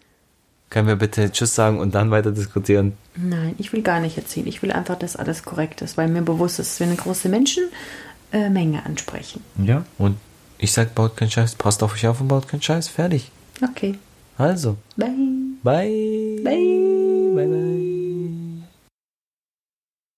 Können wir bitte Tschüss sagen und dann weiter diskutieren? Nein, ich will gar nicht erziehen. Ich will einfach, dass alles korrekt ist, weil mir bewusst ist, dass wir eine große Menschenmenge ansprechen. Ja. Und ich sag, baut keinen Scheiß. Passt auf euch auf und baut keinen Scheiß. Fertig. Okay. Also. Bye. Bye. Bye.